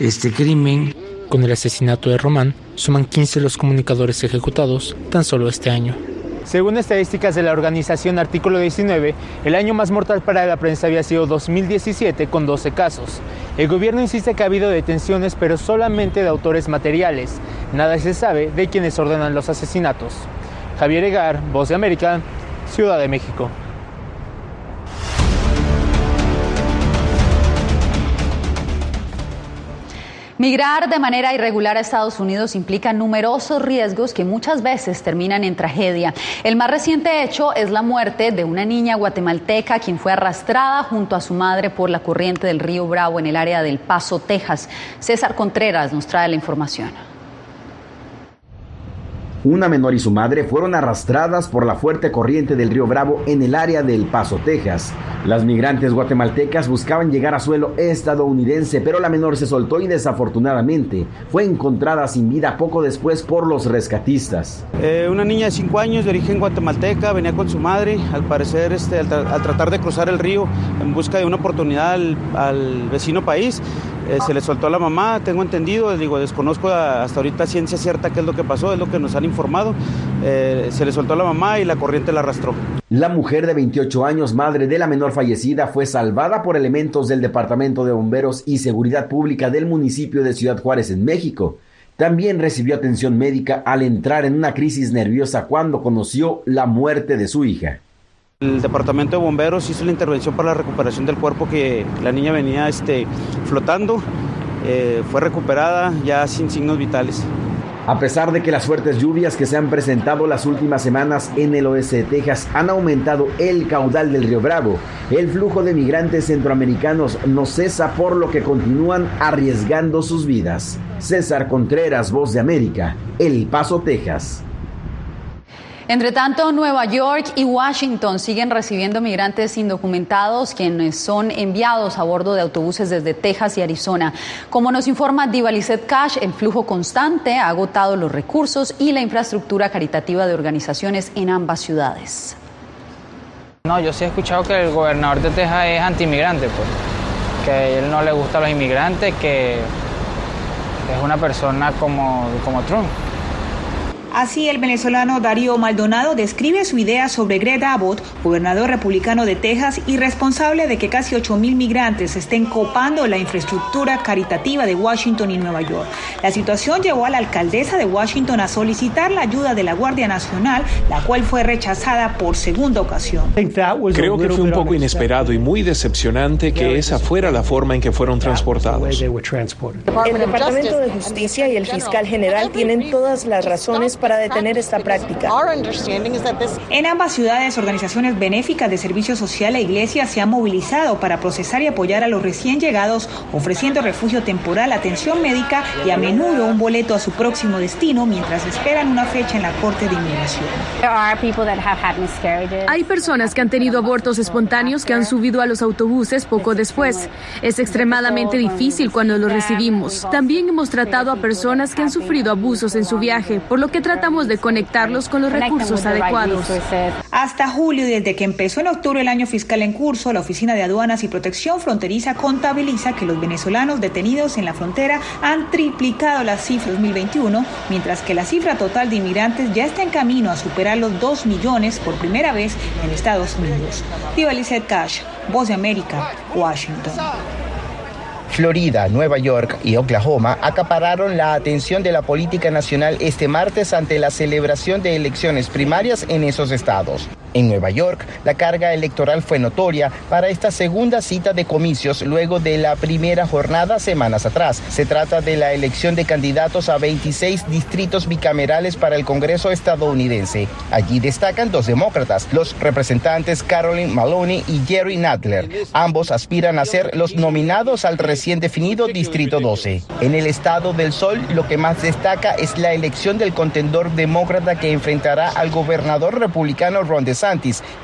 este crimen. Con el asesinato de Román, suman 15 los comunicadores ejecutados tan solo este año. Según estadísticas de la organización Artículo 19, el año más mortal para la prensa había sido 2017 con 12 casos. El gobierno insiste que ha habido detenciones, pero solamente de autores materiales. Nada se sabe de quienes ordenan los asesinatos. Javier Egar, Voz de América, Ciudad de México. Migrar de manera irregular a Estados Unidos implica numerosos riesgos que muchas veces terminan en tragedia. El más reciente hecho es la muerte de una niña guatemalteca quien fue arrastrada junto a su madre por la corriente del río Bravo en el área del Paso, Texas. César Contreras nos trae la información. Una menor y su madre fueron arrastradas por la fuerte corriente del río Bravo en el área del Paso, Texas. Las migrantes guatemaltecas buscaban llegar a suelo estadounidense, pero la menor se soltó y desafortunadamente fue encontrada sin vida poco después por los rescatistas. Eh, una niña de 5 años de origen guatemalteca venía con su madre, al parecer este, al, tratar de cruzar el río en busca de una oportunidad al, vecino país. Eh, se le soltó a la mamá, tengo entendido, digo, desconozco hasta ahorita ciencia cierta qué es lo que pasó, es lo que nos han informado. Eh, se le soltó a la mamá y la corriente la arrastró. La mujer de 28 años, madre de la menor fallecida, fue salvada por elementos del Departamento de Bomberos y Seguridad Pública del municipio de Ciudad Juárez, en México. También recibió atención médica al entrar en una crisis nerviosa cuando conoció la muerte de su hija. El departamento de bomberos hizo la intervención para la recuperación del cuerpo que la niña venía este, flotando. Eh, fue recuperada ya sin signos vitales. A pesar de que las fuertes lluvias que se han presentado las últimas semanas en el oeste de Texas han aumentado el caudal del río Bravo, el flujo de migrantes centroamericanos no cesa por lo que continúan arriesgando sus vidas. César Contreras, Voz de América, El Paso, Texas. Entre tanto, Nueva York y Washington siguen recibiendo migrantes indocumentados quienes son enviados a bordo de autobuses desde Texas y Arizona. Como nos informa Divalicet Cash, el flujo constante ha agotado los recursos y la infraestructura caritativa de organizaciones en ambas ciudades. No, yo sí he escuchado que el gobernador de Texas es antimigrante, pues, que a él no le gustan los inmigrantes, que es una persona como, como Trump. Así, el venezolano Darío Maldonado describe su idea sobre Greg Abbott, gobernador republicano de Texas y responsable de que casi 8.000 migrantes estén copando la infraestructura caritativa de Washington y Nueva York. La situación llevó a la alcaldesa de Washington a solicitar la ayuda de la Guardia Nacional, la cual fue rechazada por segunda ocasión. Creo que fue un poco inesperado y muy decepcionante que esa fuera la forma en que fueron transportados. El Departamento de Justicia y el fiscal general tienen todas las razones para para detener esta práctica. En ambas ciudades, organizaciones benéficas de servicio social e iglesias se han movilizado para procesar y apoyar a los recién llegados, ofreciendo refugio temporal, atención médica y a menudo un boleto a su próximo destino mientras esperan una fecha en la Corte de Inmigración. Hay personas que han tenido abortos espontáneos que han subido a los autobuses poco después. Es extremadamente difícil cuando los recibimos. También hemos tratado a personas que han sufrido abusos en su viaje, por lo que tratamos de conectarlos con los recursos adecuados. Hasta julio, desde que empezó en octubre el año fiscal en curso, la Oficina de Aduanas y Protección Fronteriza contabiliza que los venezolanos detenidos en la frontera han triplicado la cifra 2021, mientras que la cifra total de inmigrantes ya está en camino a superar los 2 millones por primera vez en Estados Unidos. Diva Cash, Voz de América, Washington. Florida, Nueva York y Oklahoma acapararon la atención de la política nacional este martes ante la celebración de elecciones primarias en esos estados. En Nueva York, la carga electoral fue notoria para esta segunda cita de comicios luego de la primera jornada semanas atrás. Se trata de la elección de candidatos a 26 distritos bicamerales para el Congreso estadounidense. Allí destacan dos demócratas, los representantes Carolyn Maloney y Jerry Nadler. Ambos aspiran a ser los nominados al recién definido Distrito 12. En el estado del Sol, lo que más destaca es la elección del contendor demócrata que enfrentará al gobernador republicano Ron DeSantis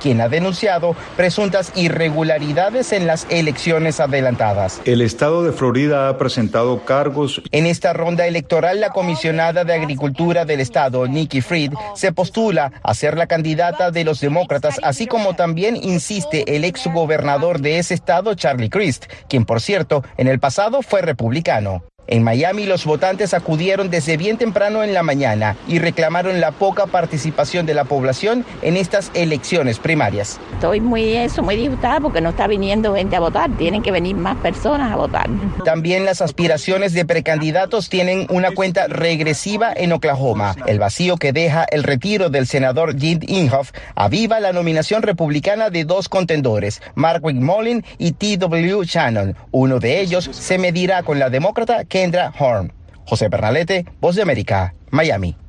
quien ha denunciado presuntas irregularidades en las elecciones adelantadas. El estado de Florida ha presentado cargos. En esta ronda electoral, la comisionada de Agricultura del estado, Nikki Fried, se postula a ser la candidata de los demócratas, así como también insiste el ex gobernador de ese estado, Charlie Crist, quien por cierto en el pasado fue republicano. En Miami los votantes acudieron desde bien temprano en la mañana y reclamaron la poca participación de la población en estas elecciones primarias. Estoy muy eso, muy disgustada porque no está viniendo gente a votar, tienen que venir más personas a votar. También las aspiraciones de precandidatos tienen una cuenta regresiva en Oklahoma. El vacío que deja el retiro del senador Jim Inhofe aviva la nominación republicana de dos contendores, Mark McMullin y T.W. Shannon. Uno de ellos se medirá con la demócrata Kendra Horn. José Bernalete, Voz de América, Miami.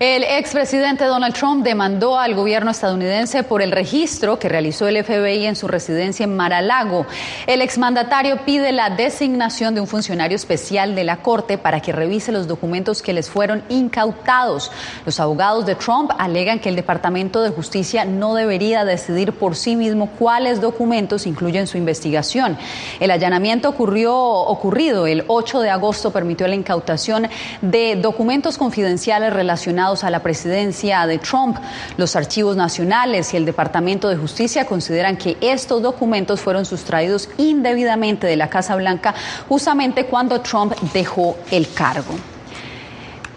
El expresidente Donald Trump demandó al gobierno estadounidense por el registro que realizó el FBI en su residencia en Mar-a-Lago. El exmandatario pide la designación de un funcionario especial de la Corte para que revise los documentos que les fueron incautados. Los abogados de Trump alegan que el Departamento de Justicia no debería decidir por sí mismo cuáles documentos incluyen su investigación. El allanamiento ocurrió, ocurrido el 8 de agosto permitió la incautación de documentos confidenciales relacionados a la presidencia de Trump. Los archivos nacionales y el Departamento de Justicia consideran que estos documentos fueron sustraídos indebidamente de la Casa Blanca justamente cuando Trump dejó el cargo.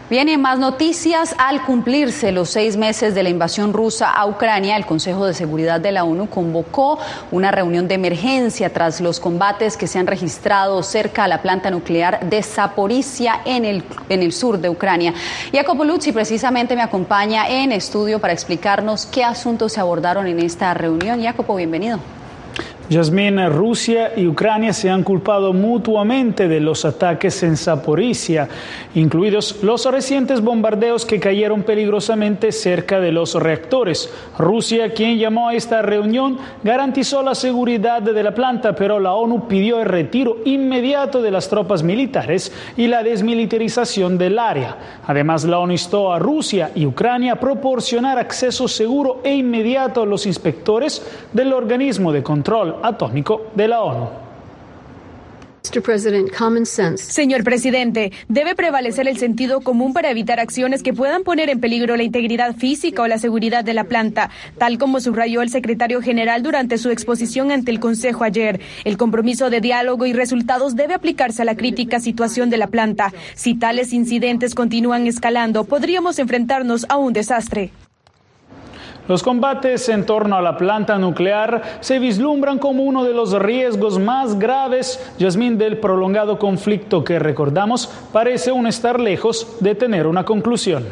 Vienen más noticias. Al cumplirse los seis meses de la invasión rusa a Ucrania, el Consejo de Seguridad de la ONU convocó una reunión de emergencia tras los combates que se han registrado cerca a la planta nuclear de Zaporizhia en el, en el sur de Ucrania. Jacopo Luzzi precisamente me acompaña en estudio para explicarnos qué asuntos se abordaron en esta reunión. Jacopo, bienvenido. Yasmín, Rusia y Ucrania se han culpado mutuamente de los ataques en Zaporizhia, incluidos los recientes bombardeos que cayeron peligrosamente cerca de los reactores. Rusia, quien llamó a esta reunión, garantizó la seguridad de la planta, pero la ONU pidió el retiro inmediato de las tropas militares y la desmilitarización del área. Además, la ONU instó a Rusia y Ucrania a proporcionar acceso seguro e inmediato a los inspectores del organismo de control atómico de la ONU. Señor presidente, debe prevalecer el sentido común para evitar acciones que puedan poner en peligro la integridad física o la seguridad de la planta, tal como subrayó el secretario general durante su exposición ante el Consejo ayer. El compromiso de diálogo y resultados debe aplicarse a la crítica situación de la planta. Si tales incidentes continúan escalando, podríamos enfrentarnos a un desastre. Los combates en torno a la planta nuclear se vislumbran como uno de los riesgos más graves, Yasmín, del prolongado conflicto que recordamos parece aún estar lejos de tener una conclusión.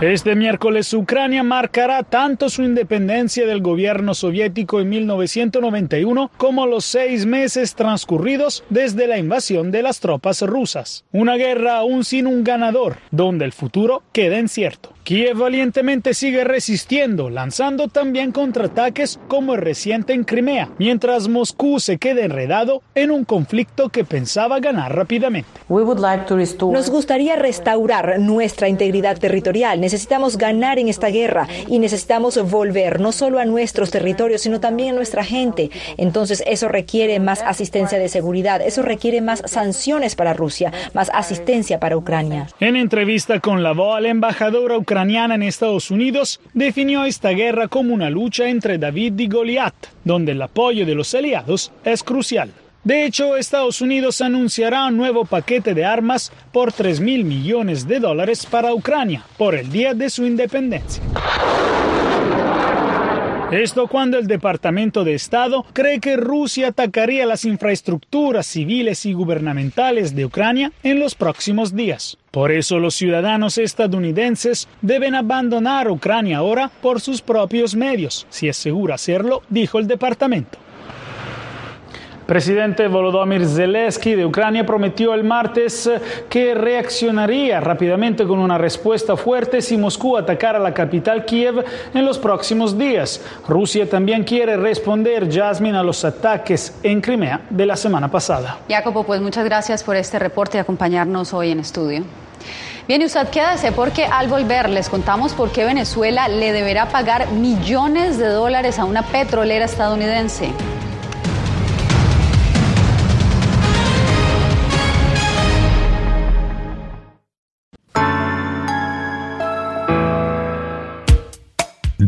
Este miércoles Ucrania marcará tanto su independencia del gobierno soviético en 1991 como los seis meses transcurridos desde la invasión de las tropas rusas. Una guerra aún sin un ganador, donde el futuro queda incierto. Kiev valientemente sigue resistiendo, lanzando también contraataques como el reciente en Crimea, mientras Moscú se queda enredado en un conflicto que pensaba ganar rápidamente. Nos gustaría restaurar nuestra integridad territorial. Necesitamos ganar en esta guerra y necesitamos volver no solo a nuestros territorios, sino también a nuestra gente. Entonces eso requiere más asistencia de seguridad, eso requiere más sanciones para Rusia, más asistencia para Ucrania. En entrevista con la voz, la embajadora ucraniana en Estados Unidos definió esta guerra como una lucha entre David y Goliat, donde el apoyo de los aliados es crucial. De hecho, Estados Unidos anunciará un nuevo paquete de armas por 3 mil millones de dólares para Ucrania por el día de su independencia. Esto cuando el Departamento de Estado cree que Rusia atacaría las infraestructuras civiles y gubernamentales de Ucrania en los próximos días. Por eso los ciudadanos estadounidenses deben abandonar Ucrania ahora por sus propios medios, si es seguro hacerlo, dijo el departamento. Presidente Volodymyr Zelensky de Ucrania prometió el martes que reaccionaría rápidamente con una respuesta fuerte si Moscú atacara la capital Kiev en los próximos días. Rusia también quiere responder, Jasmine, a los ataques en Crimea de la semana pasada. Jacopo, pues muchas gracias por este reporte y acompañarnos hoy en estudio. Bien, y usted quédese porque al volver les contamos por qué Venezuela le deberá pagar millones de dólares a una petrolera estadounidense.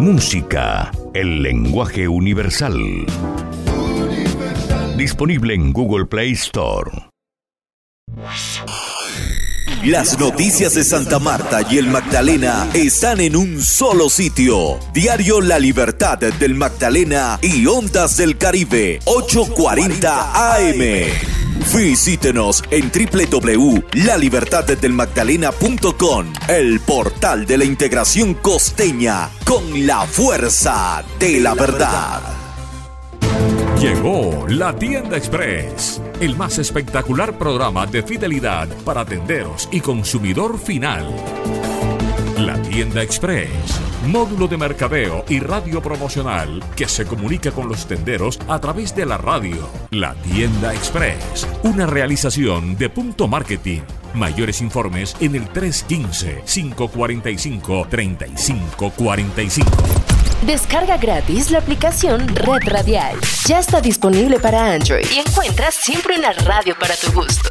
Música, el lenguaje universal. Disponible en Google Play Store. Las noticias de Santa Marta y el Magdalena están en un solo sitio. Diario La Libertad del Magdalena y Ondas del Caribe, 840 AM. Visítenos en www.lalibertaddelmagdalena.com, el portal de la integración costeña con la fuerza de la verdad. Llegó la tienda express, el más espectacular programa de fidelidad para tenderos y consumidor final. La tienda express, módulo de mercadeo y radio promocional que se comunica con los tenderos a través de la radio. La tienda express, una realización de punto marketing. Mayores informes en el 315-545-3545. Descarga gratis la aplicación Red Radial. Ya está disponible para Android y encuentras siempre una radio para tu gusto.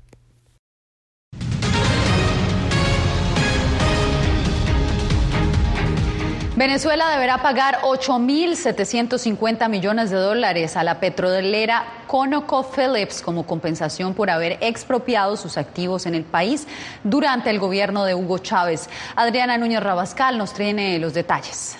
Venezuela deberá pagar 8.750 millones de dólares a la petrolera ConocoPhillips como compensación por haber expropiado sus activos en el país durante el gobierno de Hugo Chávez. Adriana Núñez Rabascal nos tiene los detalles.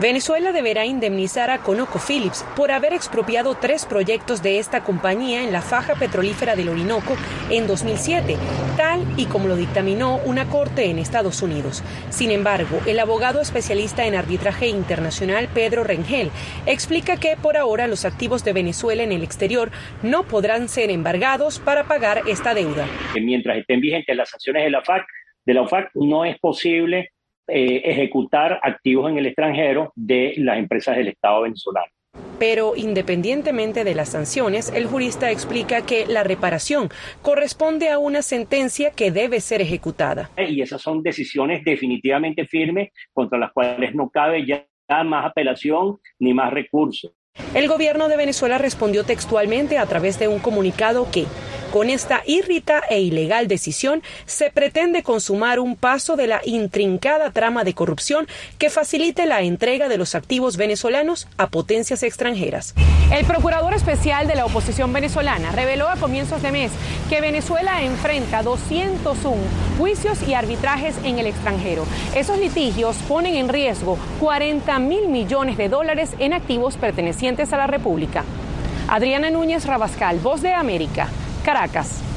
Venezuela deberá indemnizar a ConocoPhillips por haber expropiado tres proyectos de esta compañía en la faja petrolífera del Orinoco en 2007, tal y como lo dictaminó una corte en Estados Unidos. Sin embargo, el abogado especialista en arbitraje internacional Pedro Rengel explica que por ahora los activos de Venezuela en el exterior no podrán ser embargados para pagar esta deuda. Mientras estén vigentes las sanciones de la FAC, de la no es posible eh, ejecutar activos en el extranjero de las empresas del Estado venezolano. Pero independientemente de las sanciones, el jurista explica que la reparación corresponde a una sentencia que debe ser ejecutada. Y esas son decisiones definitivamente firmes contra las cuales no cabe ya más apelación ni más recursos. El gobierno de Venezuela respondió textualmente a través de un comunicado que con esta irrita e ilegal decisión se pretende consumar un paso de la intrincada trama de corrupción que facilite la entrega de los activos venezolanos a potencias extranjeras. El procurador especial de la oposición venezolana reveló a comienzos de mes que Venezuela enfrenta 201 juicios y arbitrajes en el extranjero. Esos litigios ponen en riesgo 40 mil millones de dólares en activos pertenecientes a la República. Adriana Núñez Rabascal, Voz de América, Caracas.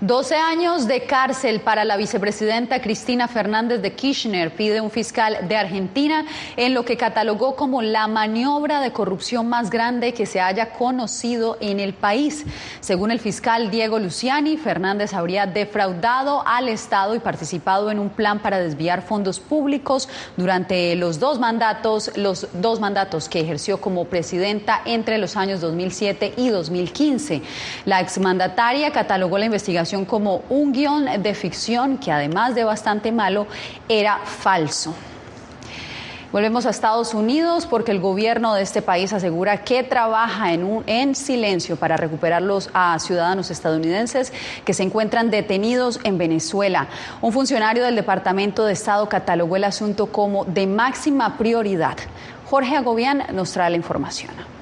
12 años de cárcel para la vicepresidenta Cristina Fernández de Kirchner pide un fiscal de Argentina en lo que catalogó como la maniobra de corrupción más grande que se haya conocido en el país. Según el fiscal Diego Luciani, Fernández habría defraudado al Estado y participado en un plan para desviar fondos públicos durante los dos mandatos, los dos mandatos que ejerció como presidenta entre los años 2007 y 2015. La exmandataria catalogó la investigación como un guion de ficción que además de bastante malo era falso. Volvemos a Estados Unidos porque el gobierno de este país asegura que trabaja en, silencio para recuperarlos a ciudadanos estadounidenses que se encuentran detenidos en Venezuela. Un funcionario del Departamento de Estado catalogó el asunto como de máxima prioridad. Jorge Agobián nos trae la información.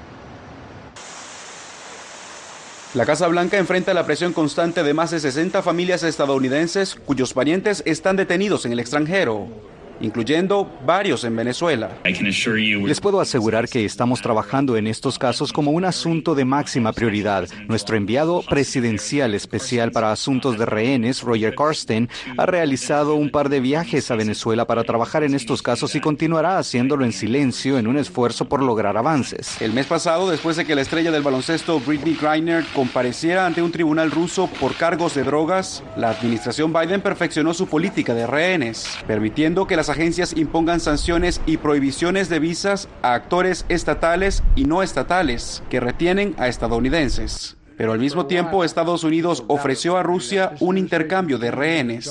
La Casa Blanca enfrenta la presión constante de más de 60 familias estadounidenses cuyos parientes están detenidos en el extranjero incluyendo varios en Venezuela. Les puedo asegurar que estamos trabajando en estos casos como un asunto de máxima prioridad. Nuestro enviado presidencial especial para asuntos de rehenes, Roger Karsten, ha realizado un par de viajes a Venezuela para trabajar en estos casos y continuará haciéndolo en silencio en un esfuerzo por lograr avances. El mes pasado, después de que la estrella del baloncesto Britney Griner compareciera ante un tribunal ruso por cargos de drogas, la administración Biden perfeccionó su política de rehenes, permitiendo que las agencias impongan sanciones y prohibiciones de visas a actores estatales y no estatales que retienen a estadounidenses. Pero al mismo tiempo Estados Unidos ofreció a Rusia un intercambio de rehenes.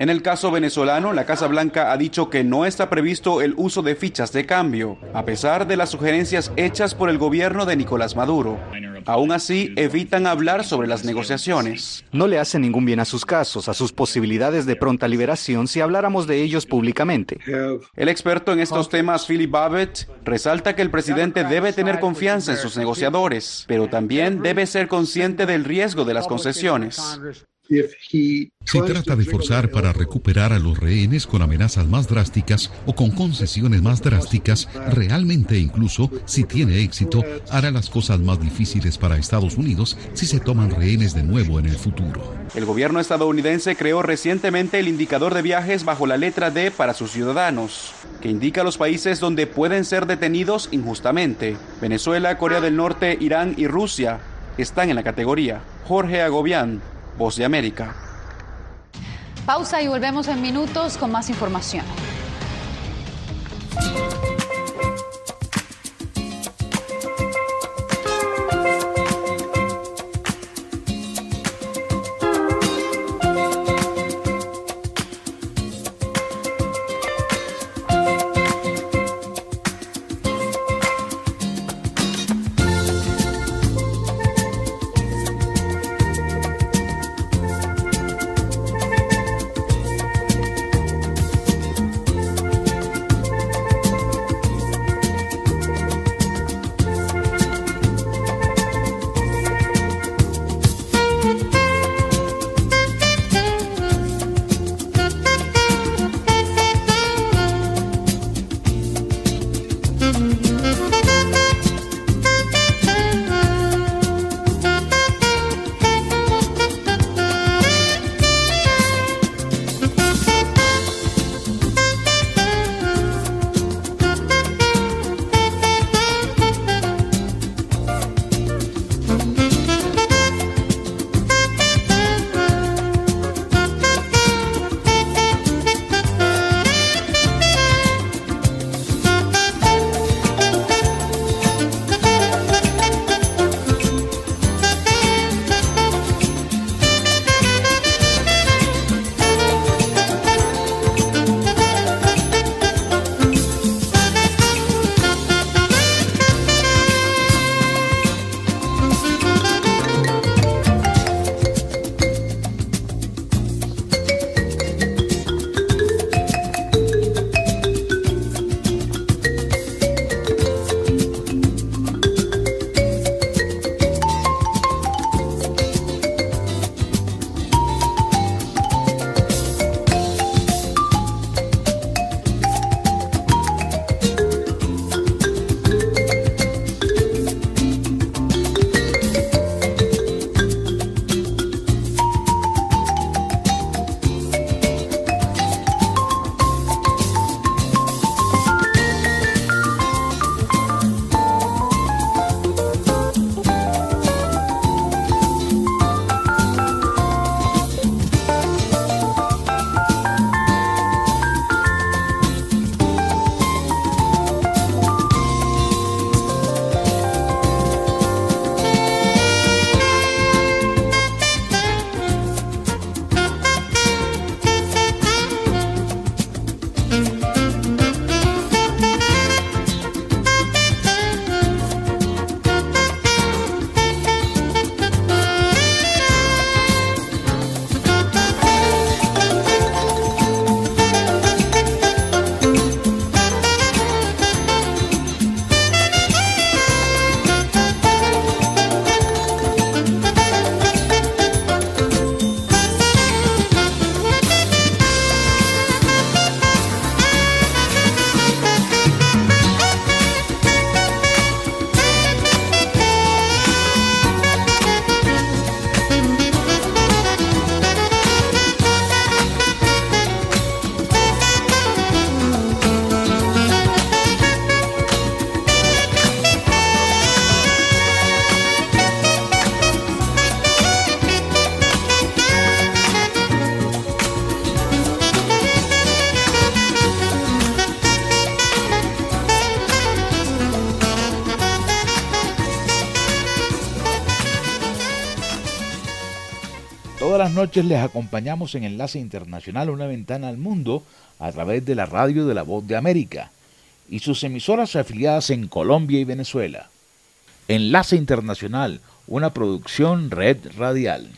En el caso venezolano, la Casa Blanca ha dicho que no está previsto el uso de fichas de cambio, a pesar de las sugerencias hechas por el gobierno de Nicolás Maduro. Aún así, evitan hablar sobre las negociaciones. No le hace ningún bien a sus casos, a sus posibilidades de pronta liberación si habláramos de ellos públicamente. El experto en estos temas, Philip Babbitt, resalta que el presidente debe tener confianza en sus negociadores, pero también debe ser consciente del riesgo de las concesiones. Si trata de forzar para recuperar a los rehenes con amenazas más drásticas o con concesiones más drásticas, realmente incluso si tiene éxito, hará las cosas más difíciles para Estados Unidos si se toman rehenes de nuevo en el futuro. El gobierno estadounidense creó recientemente el indicador de viajes bajo la letra D para sus ciudadanos, que indica los países donde pueden ser detenidos injustamente. Venezuela, Corea del Norte, Irán y Rusia están en la categoría. Jorge Agobián, Voz de América. Pausa y volvemos en minutos con más información. Noches les acompañamos en Enlace Internacional Una Ventana al Mundo a través de la radio de la Voz de América y sus emisoras afiliadas en Colombia y Venezuela. Enlace Internacional, una producción red radial.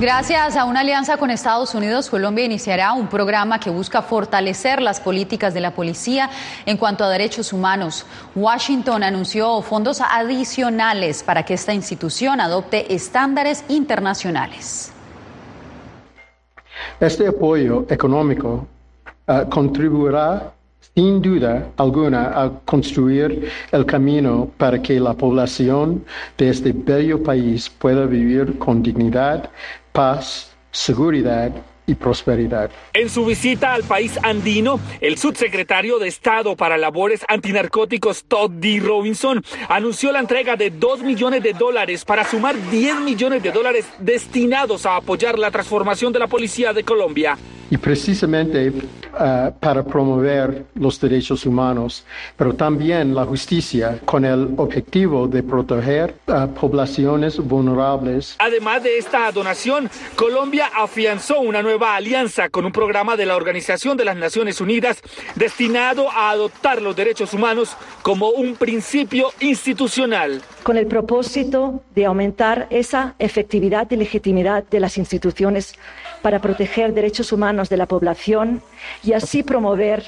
Gracias a una alianza con Estados Unidos, Colombia iniciará un programa que busca fortalecer las políticas de la policía en cuanto a derechos humanos. Washington anunció fondos adicionales para que esta institución adopte estándares internacionales. Este apoyo económico uh, contribuirá sin duda alguna a construir el camino para que la población de este bello país pueda vivir con dignidad, paz, seguridad y prosperidad. En su visita al país andino, el subsecretario de Estado para Labores Antinarcóticos Todd D. Robinson anunció la entrega de 2 millones de dólares para sumar 10 millones de dólares destinados a apoyar la transformación de la policía de Colombia y precisamente uh, para promover los derechos humanos, pero también la justicia con el objetivo de proteger a poblaciones vulnerables. Además de esta donación, Colombia afianzó una nueva alianza con un programa de la Organización de las Naciones Unidas destinado a adoptar los derechos humanos como un principio institucional. Con el propósito de aumentar esa efectividad y legitimidad de las instituciones para proteger derechos humanos de la población y así promover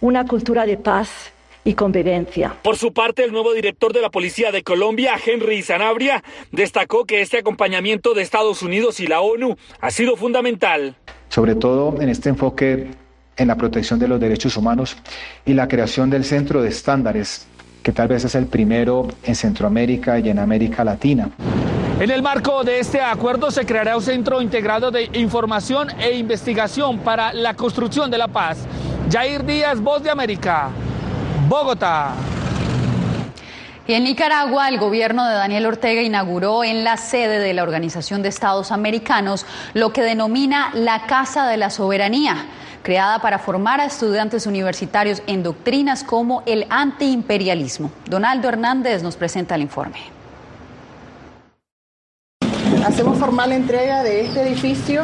una cultura de paz y convivencia. Por su parte, el nuevo director de la Policía de Colombia, Henry Sanabria, destacó que este acompañamiento de Estados Unidos y la ONU ha sido fundamental. Sobre todo en este enfoque en la protección de los derechos humanos y la creación del Centro de Estándares, que tal vez es el primero en Centroamérica y en América Latina. En el marco de este acuerdo se creará un centro integrado de información e investigación para la construcción de la paz. Jair Díaz, Voz de América, Bogotá. Y en Nicaragua, el gobierno de Daniel Ortega inauguró en la sede de la Organización de Estados Americanos lo que denomina la Casa de la Soberanía, creada para formar a estudiantes universitarios en doctrinas como el antiimperialismo. Donaldo Hernández nos presenta el informe hacemos formal la entrega de este edificio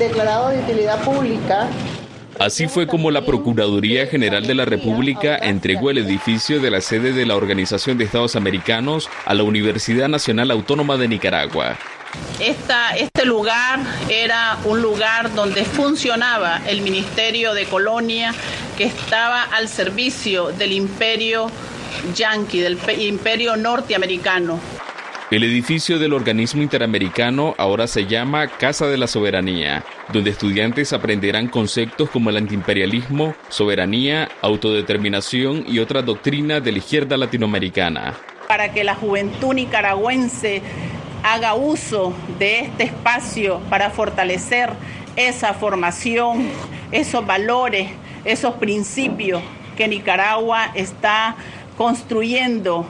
declarado de utilidad pública Así fue como la Procuraduría General de la República entregó el edificio de la sede de la Organización de Estados Americanos a la Universidad Nacional Autónoma de Nicaragua. Este lugar era un lugar donde funcionaba el Ministerio de Colonia que estaba al servicio del imperio yanqui, del imperio norteamericano. El edificio del organismo interamericano ahora se llama Casa de la Soberanía, donde estudiantes aprenderán conceptos como el antiimperialismo, soberanía, autodeterminación y otras doctrinas de la izquierda latinoamericana. Para que la juventud nicaragüense haga uso de este espacio para fortalecer esa formación, esos valores, esos principios que Nicaragua está construyendo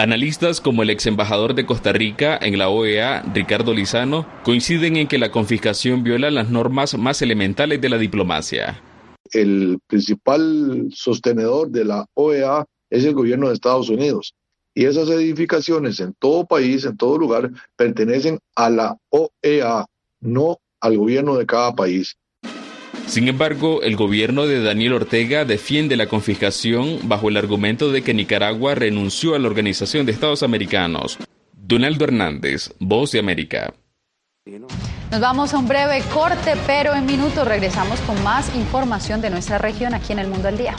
Analistas como el ex embajador de Costa Rica en la OEA, Ricardo Lizano, coinciden en que la confiscación viola las normas más elementales de la diplomacia. El principal sostenedor de la OEA es el gobierno de Estados Unidos. Y esas edificaciones en todo país, en todo lugar, pertenecen a la OEA, no al gobierno de cada país. Sin embargo, el gobierno de Daniel Ortega defiende la confiscación bajo el argumento de que Nicaragua renunció a la Organización de Estados Americanos. Donaldo Hernández, Voz de América. Nos vamos a un breve corte, pero en minutos regresamos con más información de nuestra región aquí en el Mundo al Día.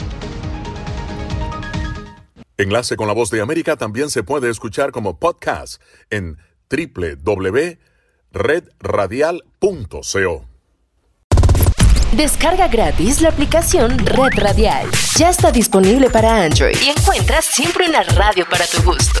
Enlace con la Voz de América también se puede escuchar como podcast en www.redradial.co. Descarga gratis la aplicación Red Radial. Ya está disponible para Android y encuentras siempre una radio para tu gusto.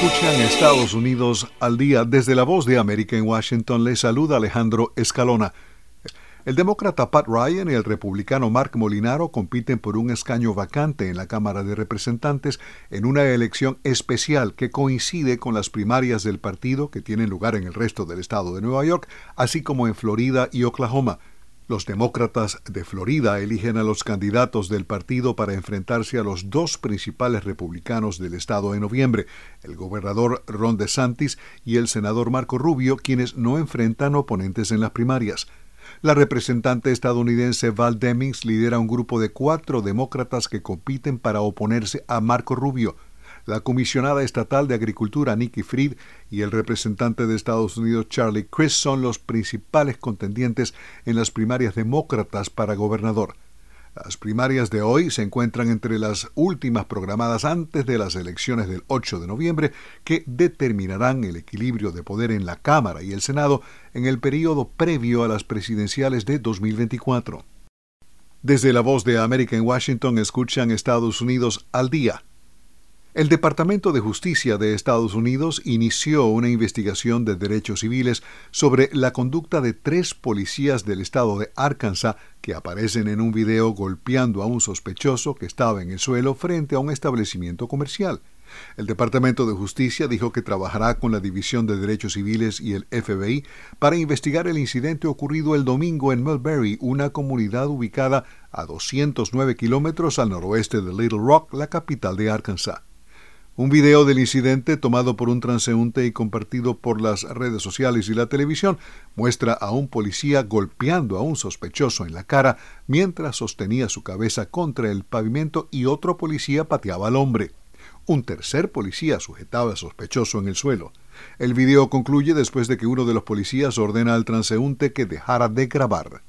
Escuchan Estados Unidos al día. Desde la voz de América en Washington les saluda Alejandro Escalona. El demócrata Pat Ryan y el republicano Mark Molinaro compiten por un escaño vacante en la Cámara de Representantes en una elección especial que coincide con las primarias del partido que tienen lugar en el resto del estado de Nueva York, así como en Florida y Oklahoma. Los demócratas de Florida eligen a los candidatos del partido para enfrentarse a los dos principales republicanos del estado en noviembre, el gobernador Ron DeSantis y el senador Marco Rubio, quienes no enfrentan oponentes en las primarias. La representante estadounidense Val Demings lidera un grupo de cuatro demócratas que compiten para oponerse a Marco Rubio, la comisionada estatal de Agricultura Nikki Fried y el representante de Estados Unidos Charlie Crist son los principales contendientes en las primarias demócratas para gobernador. Las primarias de hoy se encuentran entre las últimas programadas antes de las elecciones del 8 de noviembre que determinarán el equilibrio de poder en la Cámara y el Senado en el periodo previo a las presidenciales de 2024. Desde la voz de América en Washington escuchan Estados Unidos al día el Departamento de Justicia de Estados Unidos inició una investigación de derechos civiles sobre la conducta de tres policías del estado de Arkansas que aparecen en un video golpeando a un sospechoso que estaba en el suelo frente a un establecimiento comercial. El Departamento de Justicia dijo que trabajará con la División de Derechos Civiles y el FBI para investigar el incidente ocurrido el domingo en Mulberry, una comunidad ubicada a 209 kilómetros al noroeste de Little Rock, la capital de Arkansas. Un video del incidente tomado por un transeúnte y compartido por las redes sociales y la televisión muestra a un policía golpeando a un sospechoso en la cara mientras sostenía su cabeza contra el pavimento y otro policía pateaba al hombre. Un tercer policía sujetaba al sospechoso en el suelo. El video concluye después de que uno de los policías ordena al transeúnte que dejara de grabar.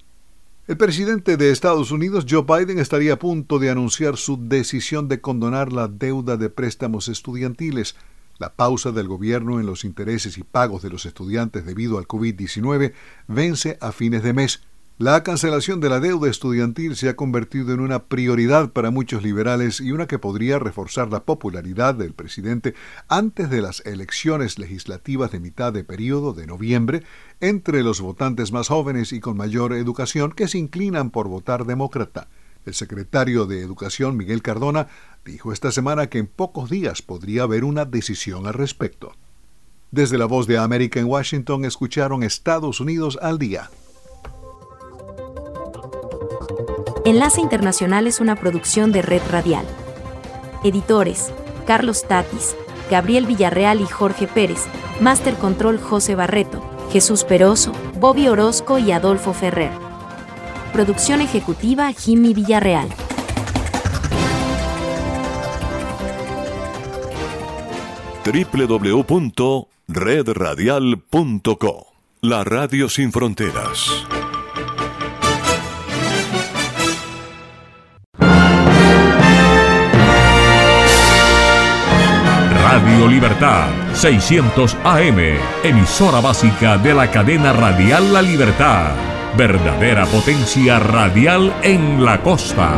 El presidente de Estados Unidos, Joe Biden, estaría a punto de anunciar su decisión de condonar la deuda de préstamos estudiantiles. La pausa del gobierno en los intereses y pagos de los estudiantes debido al COVID-19 vence a fines de mes. La cancelación de la deuda estudiantil se ha convertido en una prioridad para muchos liberales y una que podría reforzar la popularidad del presidente antes de las elecciones legislativas de mitad de periodo de noviembre entre los votantes más jóvenes y con mayor educación que se inclinan por votar demócrata. El secretario de Educación, Miguel Cardona, dijo esta semana que en pocos días podría haber una decisión al respecto. Desde la voz de América en Washington escucharon Estados Unidos al día. Enlace Internacional es una producción de Red Radial. Editores: Carlos Tatis, Gabriel Villarreal y Jorge Pérez. Master Control José Barreto, Jesús Peroso, Bobby Orozco y Adolfo Ferrer. Producción ejecutiva Jimmy Villarreal. www.redradial.co La Radio Sin Fronteras. Radio Libertad, 600 AM, emisora básica de la cadena radial La Libertad. Verdadera potencia radial en la costa.